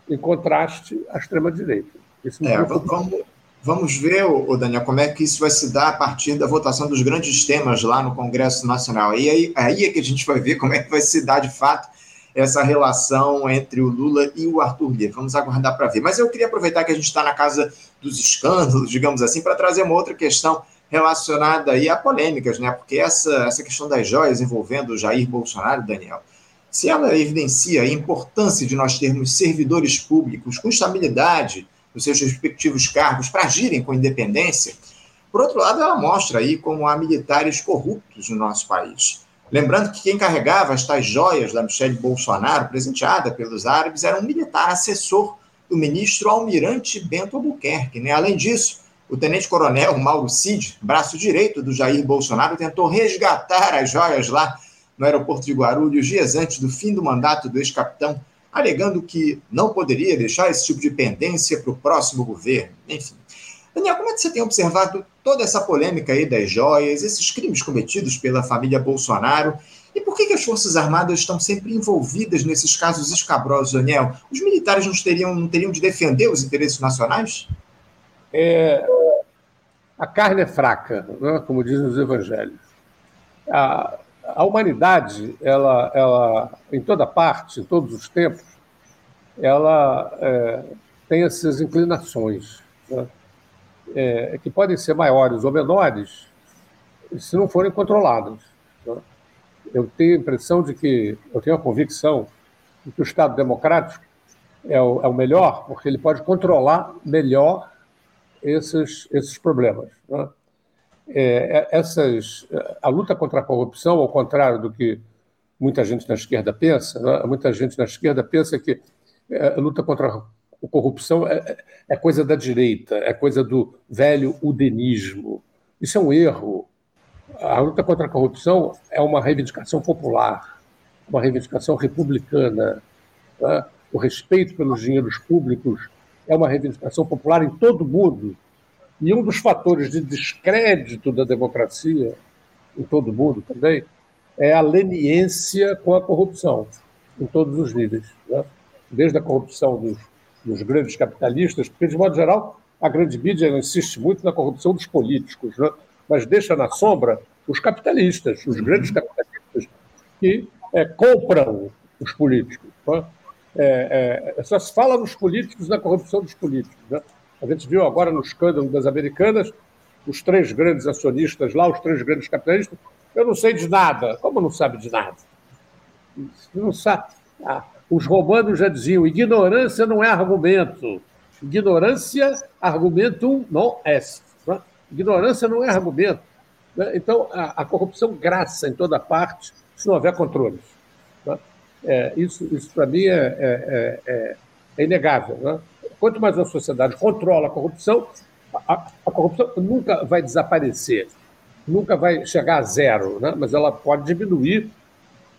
em contraste, a extrema-direita. É, vamos, vamos ver, o Daniel, como é que isso vai se dar a partir da votação dos grandes temas lá no Congresso Nacional. E aí, aí é que a gente vai ver como é que vai se dar, de fato, essa relação entre o Lula e o Arthur Lira. Vamos aguardar para ver. Mas eu queria aproveitar que a gente está na casa dos escândalos, digamos assim, para trazer uma outra questão relacionada aí a polêmicas, né? Porque essa, essa questão das joias envolvendo o Jair Bolsonaro, Daniel, se ela evidencia a importância de nós termos servidores públicos com estabilidade nos seus respectivos cargos para agirem com independência, por outro lado, ela mostra aí como há militares corruptos no nosso país. Lembrando que quem carregava as tais joias da Michelle Bolsonaro, presenteada pelos árabes, era um militar assessor do ministro Almirante Bento Albuquerque. Né? Além disso, o tenente-coronel Mauro Cid, braço direito do Jair Bolsonaro, tentou resgatar as joias lá no aeroporto de Guarulhos dias antes do fim do mandato do ex-capitão, alegando que não poderia deixar esse tipo de pendência para o próximo governo. Enfim, Daniel, como é que você tem observado toda essa polêmica aí das joias, esses crimes cometidos pela família Bolsonaro? E por que, que as Forças Armadas estão sempre envolvidas nesses casos escabrosos, Daniel? Os militares não teriam, não teriam de defender os interesses nacionais? É, a carne é fraca, né? como dizem os evangelhos. A, a humanidade, ela, ela, em toda parte, em todos os tempos, ela é, tem essas inclinações. Né? é, que podem ser maiores ou menores se não forem controladas. Né? Eu tenho a impressão de que, eu tenho a convicção de que o Estado democrático é o, é o melhor, porque ele pode controlar melhor esses, esses problemas. Né? É, é essas, a luta contra a corrupção, ao contrário do que muita gente na esquerda pensa, né? muita gente na esquerda pensa que é, a luta contra a corrupção é, é coisa da direita, é coisa do velho udenismo. Isso é um erro. A luta contra a corrupção é uma reivindicação popular, uma reivindicação republicana. Né? O respeito pelos dinheiros públicos é uma reivindicação popular em todo o mundo. E um dos fatores de descrédito da democracia, em todo o mundo também, é a leniência com a corrupção, em todos os níveis. Né? Desde a corrupção dos, dos, grandes capitalistas, porque, de modo geral, a grande mídia insiste muito na corrupção dos políticos, né? mas deixa na sombra os capitalistas, os grandes capitalistas, que é, compram os políticos. Né? É, é, só se fala nos políticos na corrupção dos políticos. Né? A gente viu agora no escândalo das americanas os três grandes acionistas lá, os três grandes capitalistas. Eu não sei de nada. Como não sabe de nada? Não sabe. Ah, os romanos já diziam: ignorância não é argumento. Ignorância, argumentum non est. Né? Ignorância não é argumento. Né? Então, a, a, corrupção graça em toda parte se não houver controles. Né? É, isso, isso para mim, é, é, é, é inegável. Quanto mais a sociedade controla a corrupção, a, a, corrupção nunca vai desaparecer, nunca vai chegar a zero, né? mas ela pode diminuir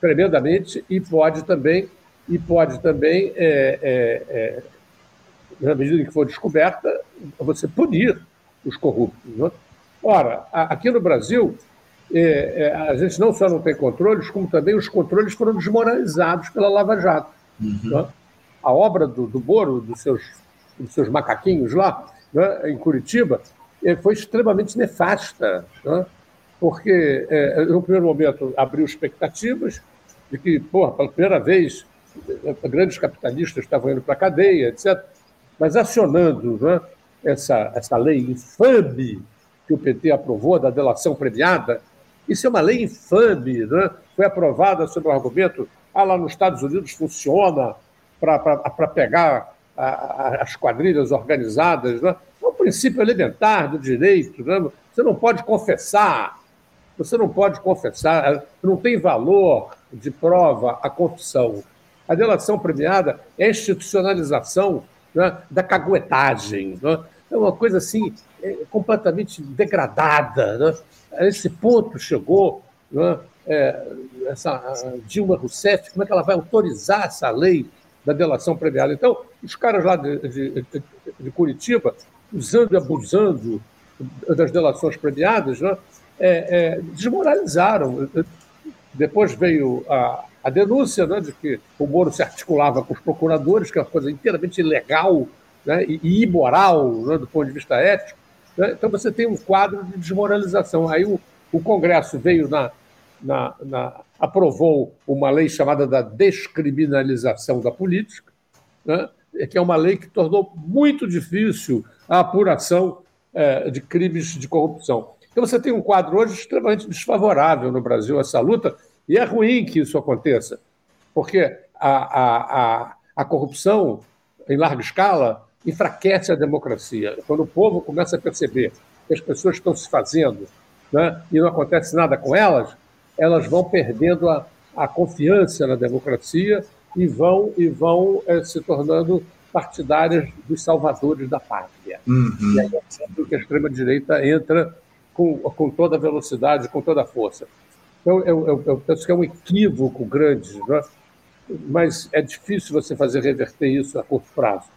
tremendamente e pode também, e pode também é, é, é, na medida em que for descoberta, você punir os corruptos. Né? Ora, aqui no Brasil, é, é, a gente não só não tem controles, como também os controles foram desmoralizados pela Lava Jato. Uhum. Né? A obra do, do Moro, dos seus, dos seus macaquinhos lá, né, em Curitiba, é, foi extremamente nefasta, né? porque, é, no primeiro momento, abriu expectativas de que, porra, pela primeira vez, é, grandes capitalistas estavam indo para a cadeia, etc. Mas acionando né, essa, essa lei infame que o PT aprovou, da delação premiada, isso é uma lei infame, né? foi aprovada sob o argumento, ah, lá nos Estados Unidos funciona para pegar as quadrilhas organizadas. Né? É um princípio elementar do direito. Né? Você não pode confessar, você não pode confessar, não tem valor de prova a confissão. A delação premiada é a institucionalização né, da caguetagem. Né? É uma coisa assim, é, completamente degradada. Né? A esse ponto chegou né? é, essa Dilma Rousseff, como é que ela vai autorizar essa lei da delação premiada? Então, os caras lá de, de, de Curitiba, usando e abusando das delações premiadas, né? é, é, desmoralizaram. Depois veio a, a denúncia né, de que o Moro se articulava com os procuradores, que é uma coisa inteiramente ilegal né, e, imoral né, do ponto de vista ético. Né? Então você tem um quadro de desmoralização. Aí o, o Congresso veio na, na, na, aprovou uma lei chamada da descriminalização da política, né, que é uma lei que tornou muito difícil a apuração é, de crimes de corrupção. Então você tem um quadro hoje extremamente desfavorável no Brasil a essa luta, e é ruim que isso aconteça, porque a, a, a, a corrupção em larga escala enfraquece a democracia. Quando o povo começa a perceber que as pessoas estão se fazendo né, e não acontece nada com elas, elas vão perdendo a, a confiança na democracia e vão, e vão é, se tornando partidárias dos salvadores da pátria. Uhum. E aí é sempre que a extrema-direita entra com, com toda a velocidade, com toda a força. Então, eu, eu, eu penso que é um equívoco grande, né? mas é difícil você fazer reverter isso a curto prazo.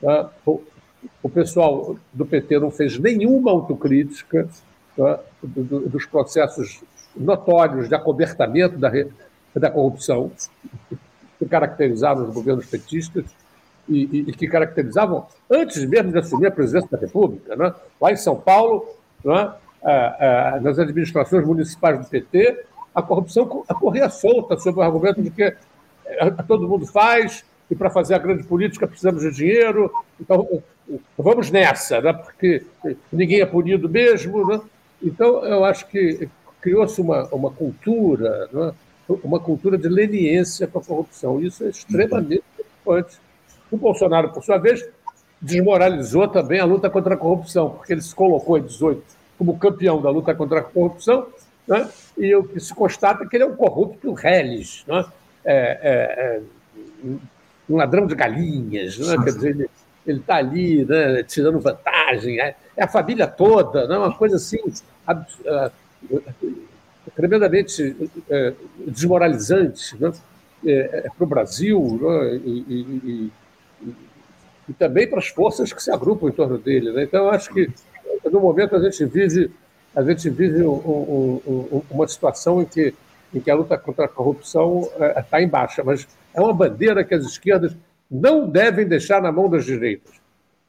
Tá? O, o, pessoal do PT não fez nenhuma autocrítica tá? do, do, dos processos notórios de acobertamento da, da corrupção que caracterizavam os governos petistas e, e, e, que caracterizavam, antes mesmo de assumir a presidência da República, né? lá em São Paulo, né? ah, ah, nas administrações municipais do PT, a corrupção corria solta sob o argumento de que eh, todo mundo faz, e para fazer a grande política precisamos de dinheiro, então vamos nessa, né? porque ninguém é punido mesmo. Né? Então, eu acho que criou-se uma, uma cultura, né? uma cultura de leniência com a corrupção. Isso é extremamente preocupante. O Bolsonaro, por sua vez, desmoralizou também a luta contra a corrupção, porque ele se colocou em 18 como campeão da luta contra a corrupção, né? e o que se constata é que ele é um corrupto reles. Né? É, é, é, um ladrão de galinhas, né? quer dizer, ele está ali né, tirando vantagem, é, é, a família toda, né? uma coisa assim tremendamente uh, desmoralizante né? é, para o Brasil. Né? E, e, e, e também para as forças que se agrupam em torno dele. Né? Então, acho que, no momento, a gente vive, a gente vive um, um, um, uma situação em que, em que a luta contra a corrupção está é, em baixa, mas é uma bandeira que as esquerdas não devem deixar na mão das direitas.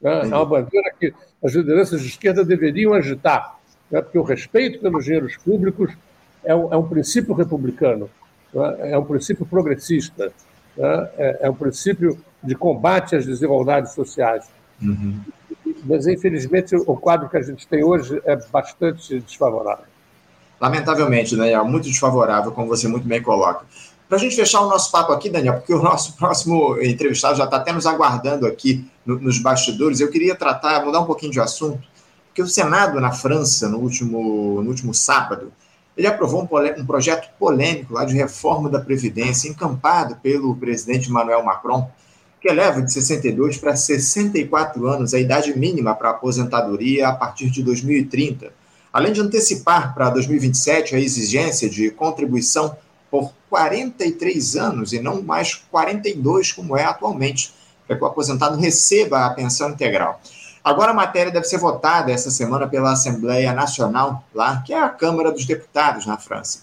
Né? É uma bandeira que as lideranças de esquerda deveriam agitar, né? porque o respeito pelos dinheiros públicos é um, é um princípio republicano, né? é um princípio progressista, né? é, é, um princípio de combate às desigualdades sociais. Uhum. Mas, infelizmente, o quadro que a gente tem hoje é bastante desfavorável. Lamentavelmente, Daniel, muito desfavorável, como você muito bem coloca. Para a gente fechar o nosso papo aqui, Daniel, porque o nosso próximo entrevistado já está até nos aguardando aqui no, nos bastidores, eu queria tratar, mudar um pouquinho de assunto, porque o Senado na França, no último, no último sábado, ele aprovou um, um projeto polêmico lá de reforma da Previdência, encampado pelo presidente Emmanuel Macron, que eleva de 62 para 64 anos a idade mínima para aposentadoria a partir de 2030, além de antecipar para 2027 a exigência de contribuição por 43 anos e não mais 42 como é atualmente, para que o aposentado receba a pensão integral. Agora a matéria deve ser votada essa semana pela Assembleia Nacional, lá, que é a Câmara dos Deputados na França.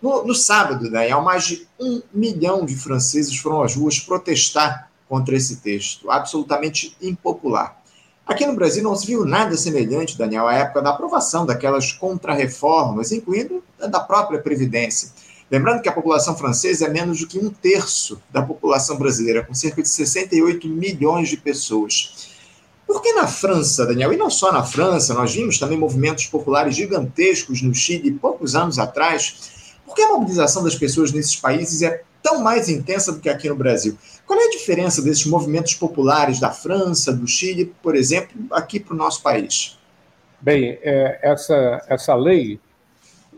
No, no sábado, Daniel, mais de um milhão de franceses foram às ruas protestar contra esse texto, absolutamente impopular. Aqui no Brasil não se viu nada semelhante, Daniel, à época da aprovação daquelas contrarreformas, incluindo a da própria Previdência. Lembrando que a população francesa é menos do que um terço da população brasileira, com cerca de 68 milhões de pessoas. Por que na França, Daniel? E não só na França, nós vimos também movimentos populares gigantescos no Chile poucos anos atrás. Por que a mobilização das pessoas nesses países é tão mais intensa do que aqui no Brasil? Qual é a diferença desses movimentos populares da França, do Chile, por exemplo, aqui para o nosso país? Bem, é, essa, essa lei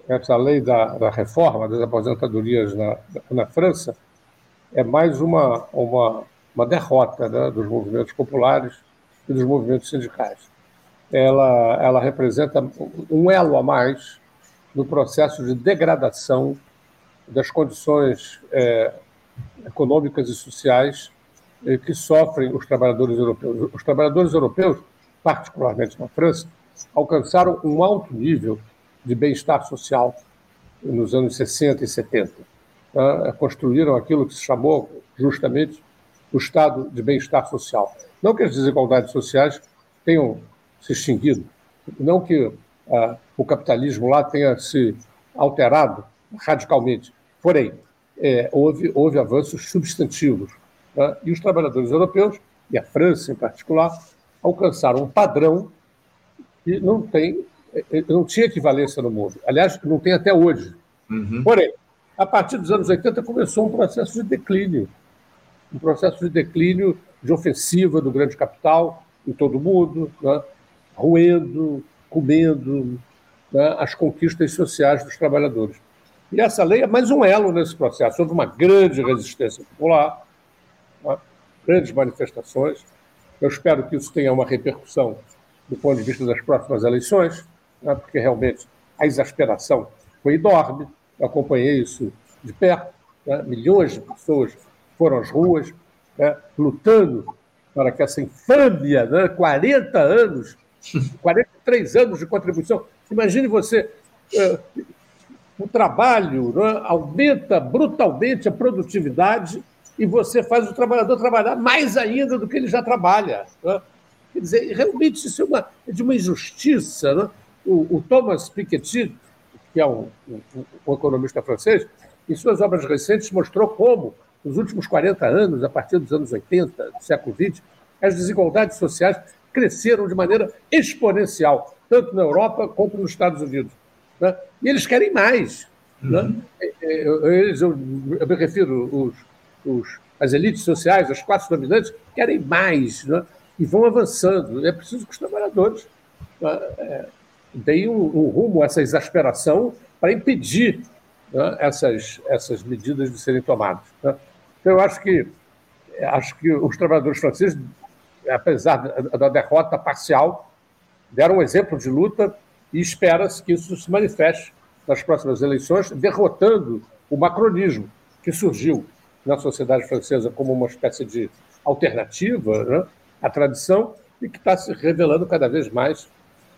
essa lei da, da reforma das aposentadorias na, na França é mais uma, uma, uma derrota né, dos movimentos populares e dos movimentos sindicais. Ela, ela representa um elo a mais no processo de degradação das condições é, econômicas e sociais é, que sofrem os trabalhadores europeus. Os trabalhadores europeus, particularmente na França, alcançaram um alto nível de bem-estar social nos anos 60 e 70. Tá? Construíram aquilo que se chamou justamente o estado de bem-estar social. Não que as desigualdades sociais tenham se extinguido, não que ah, o capitalismo lá tenha se alterado radicalmente, porém, é, houve, houve avanços substantivos. Tá? E os trabalhadores europeus, e a França em particular, alcançaram um padrão que não tem não tinha equivalência no mundo. Aliás, não tem até hoje. Uhum. Porém, a partir dos anos 80 começou um processo de declínio um processo de declínio, de ofensiva do grande capital em todo o mundo, né? roendo, comendo né? as conquistas sociais dos trabalhadores. E essa lei é mais um elo nesse processo. Houve uma grande resistência popular, né? grandes manifestações. Eu espero que isso tenha uma repercussão do ponto de vista das próximas eleições né, porque realmente a exasperação foi enorme. Eu acompanhei isso de perto. Né, milhões de pessoas foram às ruas né, lutando para que essa infâmia, né, 40 anos, 43 anos de contribuição. Imagine você, é, o trabalho né, aumenta brutalmente a produtividade e você faz o trabalhador trabalhar mais ainda do que ele já trabalha. Né? Quer dizer, realmente isso é, uma, é de uma injustiça. Né? O, o Thomas Piketty, que é um, um, um, economista francês, em suas obras recentes mostrou como, nos últimos 40 anos, a partir dos anos 80, do século XX, as desigualdades sociais cresceram de maneira exponencial, tanto na Europa quanto nos Estados Unidos. Né? E eles querem mais. Né? Uhum. Né? Eles, eu, eu, me refiro, os, os, as elites sociais, as classes dominantes, querem mais né? e vão avançando. É preciso que os trabalhadores né? é, deem um, um rumo a essa exasperação para impedir né, essas, essas medidas de serem tomadas. Né? Então, eu acho que, acho que os trabalhadores franceses, apesar da, derrota parcial, deram um exemplo de luta e espera-se que isso se manifeste nas próximas eleições, derrotando o macronismo, que surgiu na sociedade francesa como uma espécie de alternativa né, a tradição e que está se revelando cada vez mais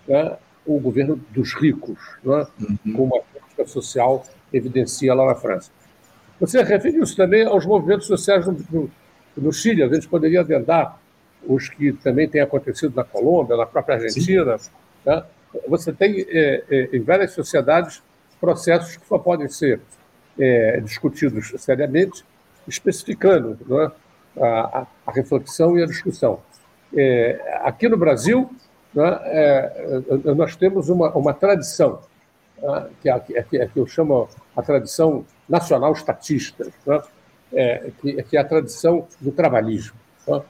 né, o governo dos ricos, né, uhum. como a política social evidencia lá na França. Você referiu-se também aos movimentos sociais no, no, no Chile, a gente poderia adendar os que também têm acontecido na Colômbia, na própria Argentina. Né? Você tem, é, é, em várias sociedades, processos que só podem ser é, discutidos seriamente, especificando né, a, a, reflexão e a discussão. É, aqui no Brasil, né, é, nós temos uma, uma tradição, que, é, que, é, que eu chamo a tradição nacional estatista, né, que, que, é a tradição do trabalhismo. Né,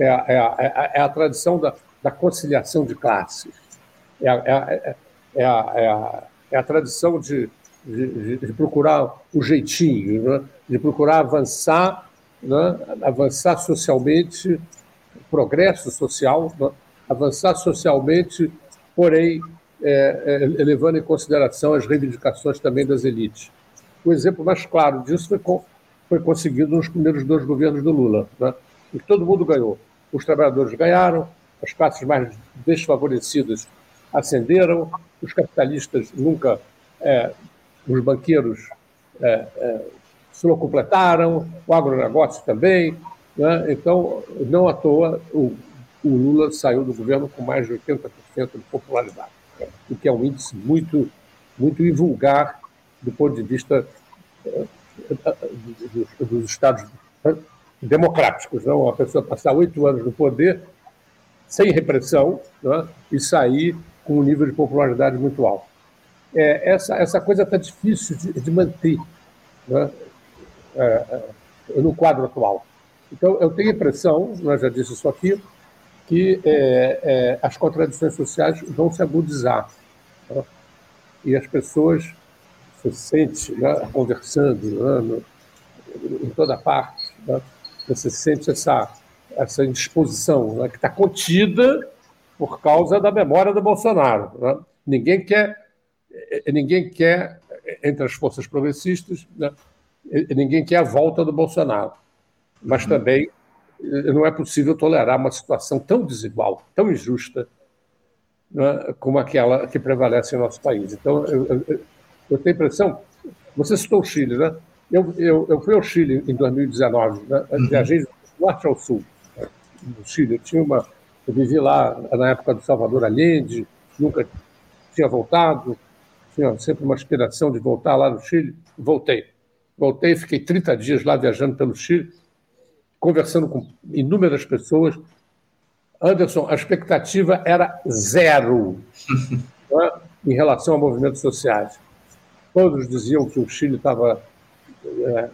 é, a, é, é, a, tradição da, da conciliação de classes. É a, é a, é a tradição de, de, de, procurar o jeitinho, né? de procurar avançar, né? avançar socialmente, progresso social, né? avançar socialmente, porém é, é, levando em consideração as reivindicações também das elites. O exemplo mais claro disso foi, foi conseguido nos primeiros dois governos do Lula, né? e todo mundo ganhou. Os trabalhadores ganharam, as classes mais desfavorecidas ascenderam, os capitalistas nunca, é, os banqueiros é, é, se completaram, o agronegócio também. Né? Então, não à toa, o, o, Lula saiu do governo com mais de 80% de popularidade, o que é um índice muito, muito invulgar do ponto de vista é, dos, dos Estados democráticos. Não? Uma pessoa passar oito anos no poder sem repressão né? e sair com um nível de popularidade muito alto. É, essa, essa coisa está difícil de, de manter né, é, é, no quadro atual. Então, eu tenho a impressão, já disse isso aqui, que é, é, as contradições sociais vão se agudizar. Né, e as pessoas se sentem né, conversando né, no, em toda parte, né, você sente essa, essa indisposição né, que está contida por causa da memória do Bolsonaro. Né? Ninguém quer, eh, ninguém quer entre as forças progressistas, né? ninguém quer a volta do Bolsonaro. Mas uhum. também não é possível tolerar uma situação tão desigual, tão injusta, né? como aquela que prevalece em nosso país. Então, eu, eu, eu tenho a impressão. Você citou o Chile, né? Eu, eu, eu fui ao Chile em 2019, né? Uhum. viajei do norte ao sul, no Chile. Eu tinha uma eu vivi lá na época do Salvador Allende, nunca tinha voltado, tinha sempre uma aspiração de voltar lá no Chile. Voltei. Voltei, fiquei 30 dias lá viajando pelo Chile, conversando com inúmeras pessoas. Anderson, a expectativa era zero né, em relação a movimentos sociais. Todos diziam que o Chile estava é,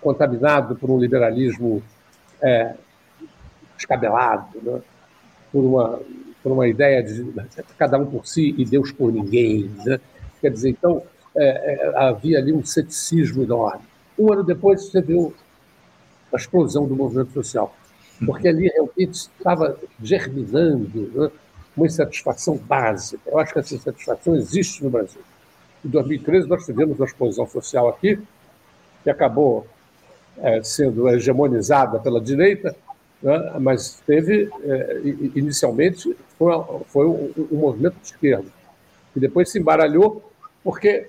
contaminado por um liberalismo é, descabelado, né? por uma, por uma ideia de cada um por si e Deus por ninguém. Né? Quer dizer, então, é, é, havia ali um ceticismo enorme. Um ano depois, você viu a explosão do movimento social, porque ali realmente estava germinando né, uma insatisfação básica. Eu acho que essa insatisfação existe no Brasil. Em 2013, nós tivemos uma explosão social aqui, que acabou é, sendo hegemonizada pela direita, né? mas teve, é, inicialmente, foi, foi um, um, movimento de esquerda, que depois se embaralhou porque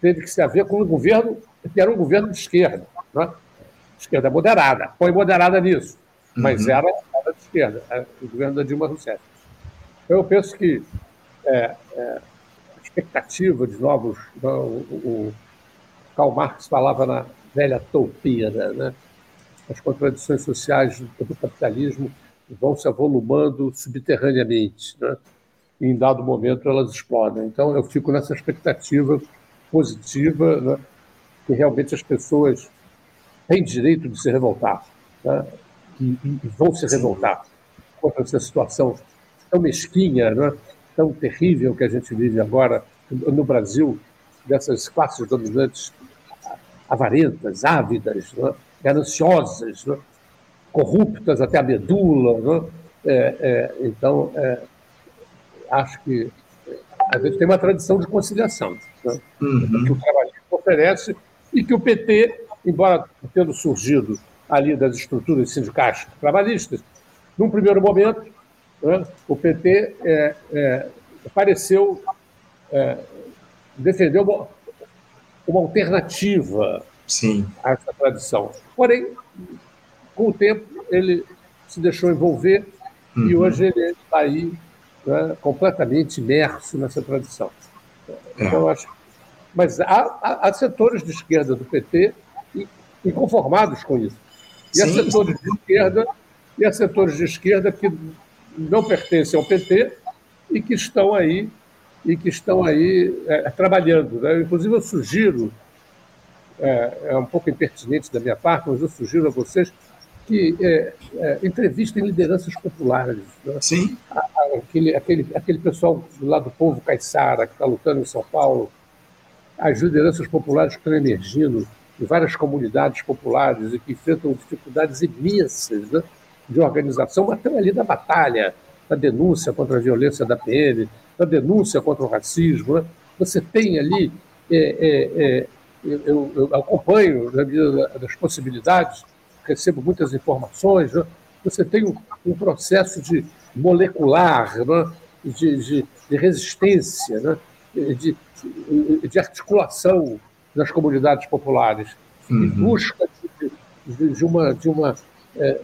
teve que se haver com um governo que era um governo de esquerda, né? Esquerda moderada, põe moderada nisso, mas uhum. era, era, de esquerda, era o governo da Dilma Rousseff. Então, eu penso que é, é, a expectativa de novos. Né, o, o Karl Marx falava na velha toupeira, né? as contradições sociais do capitalismo vão se avolumando subterraneamente. Né? E em dado momento elas explodem. Então eu fico nessa expectativa positiva né? que realmente as pessoas têm direito de se revoltar né? e, e, vão se revoltar contra essa situação tão mesquinha, né? tão terrível que a gente vive agora no Brasil, dessas classes dominantes avarentas, ávidas, né? gananciosas, né? corruptas até a medula. Né? É, é, então, é, acho que a gente tem uma tradição de conciliação né? uhum. que o trabalhismo oferece e que o PT, embora tendo surgido ali das estruturas sindicais trabalhistas, Num primeiro momento, né, o PT é, é, pareceu é, defender uma, uma alternativa Sim. a essa tradição. Porém, com o tempo, ele se deixou envolver uhum. e hoje ele está aí né, completamente imerso nessa tradição. É. Então, acho. Mas há, há, há, setores de esquerda do PT inconformados com isso. E há setores de esquerda e há setores de esquerda que não pertencem ao PT e que estão aí e que estão aí é, trabalhando. Né? Inclusive, eu sugiro, é, é, um pouco impertinente da minha parte, mas eu sugiro a vocês que é, é, entrevistem lideranças populares. Né? Sim. Aquele, aquele, aquele pessoal lá do povo caiçara que está lutando em São Paulo, as lideranças populares que estão emergindo em várias comunidades populares e que enfrentam dificuldades imensas né, de organização, mas estão ali na batalha, na denúncia contra a violência da PM, na denúncia contra o racismo. Né? Você tem ali, é, é, é eu, eu, acompanho na medida das possibilidades, recebo muitas informações, né? você tem um, um, processo de molecular, né? de, de, de, resistência, né? de, de, articulação das comunidades populares, uhum. em busca de, uma, de, uma, é,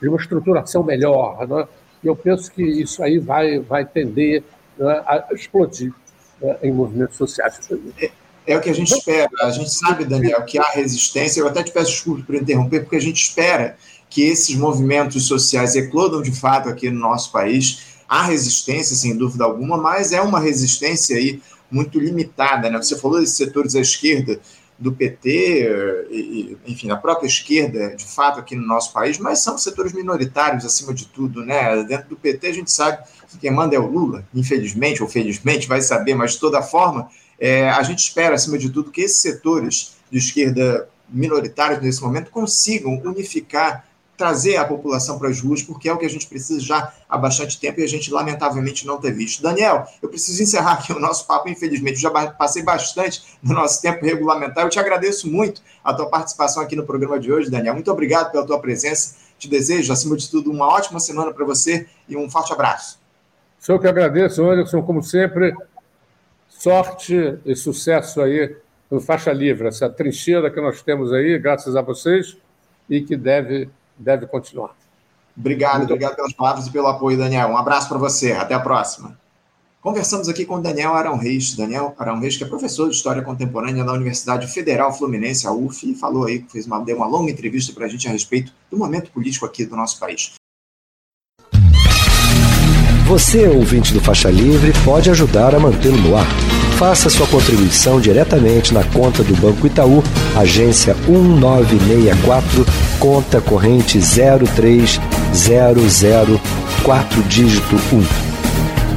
de uma estruturação melhor. Né? E eu penso que isso aí vai, vai tender né, a explodir né, em movimentos sociais. É, é, o que a gente espera. A gente sabe, Daniel, que há resistência. Eu até te peço desculpas por interromper, porque a gente espera que esses movimentos sociais eclodam de fato aqui no nosso país. Há resistência, sem dúvida alguma, mas é uma resistência aí muito limitada. Né? Você falou desses setores à esquerda do PT, e, enfim, da própria esquerda, de fato, aqui no nosso país, mas são setores minoritários, acima de tudo. Né? Dentro do PT, a gente sabe que quem manda é o Lula, infelizmente ou felizmente, vai saber, mas de toda forma, é, a gente espera, acima de tudo, que esses setores de esquerda minoritários, nesse momento, consigam unificar trazer a população para as ruas, porque é o que a gente precisa já há bastante tempo e a gente, lamentavelmente, não ter visto. Daniel, eu preciso encerrar aqui o nosso papo, infelizmente, já passei bastante do nosso tempo regulamentar. Eu te agradeço muito a tua participação aqui no programa de hoje, Daniel. Muito obrigado pela tua presença. Te desejo, acima de tudo, uma ótima semana para você e um forte abraço. Sou que agradeço, Anderson, como sempre. Sorte e sucesso aí no Faixa Livre, essa trincheira que nós temos aí, graças a vocês, e que deve deve continuar. Obrigado, Muito obrigado pelas palavras e pelo apoio, Daniel. Um abraço para você. Até a próxima. Conversamos aqui com Daniel Arão Reis. Daniel Arão Reis, que é professor de História Contemporânea da Universidade Federal Fluminense, a UF, e falou aí, fez uma, deu uma longa entrevista para a gente a respeito do momento político aqui do nosso país. Você, ouvinte do Faixa Livre, pode ajudar a mantê-lo no ar. Faça sua contribuição diretamente na conta do Banco Itaú, agência 1964, conta corrente 03004 dígito 1.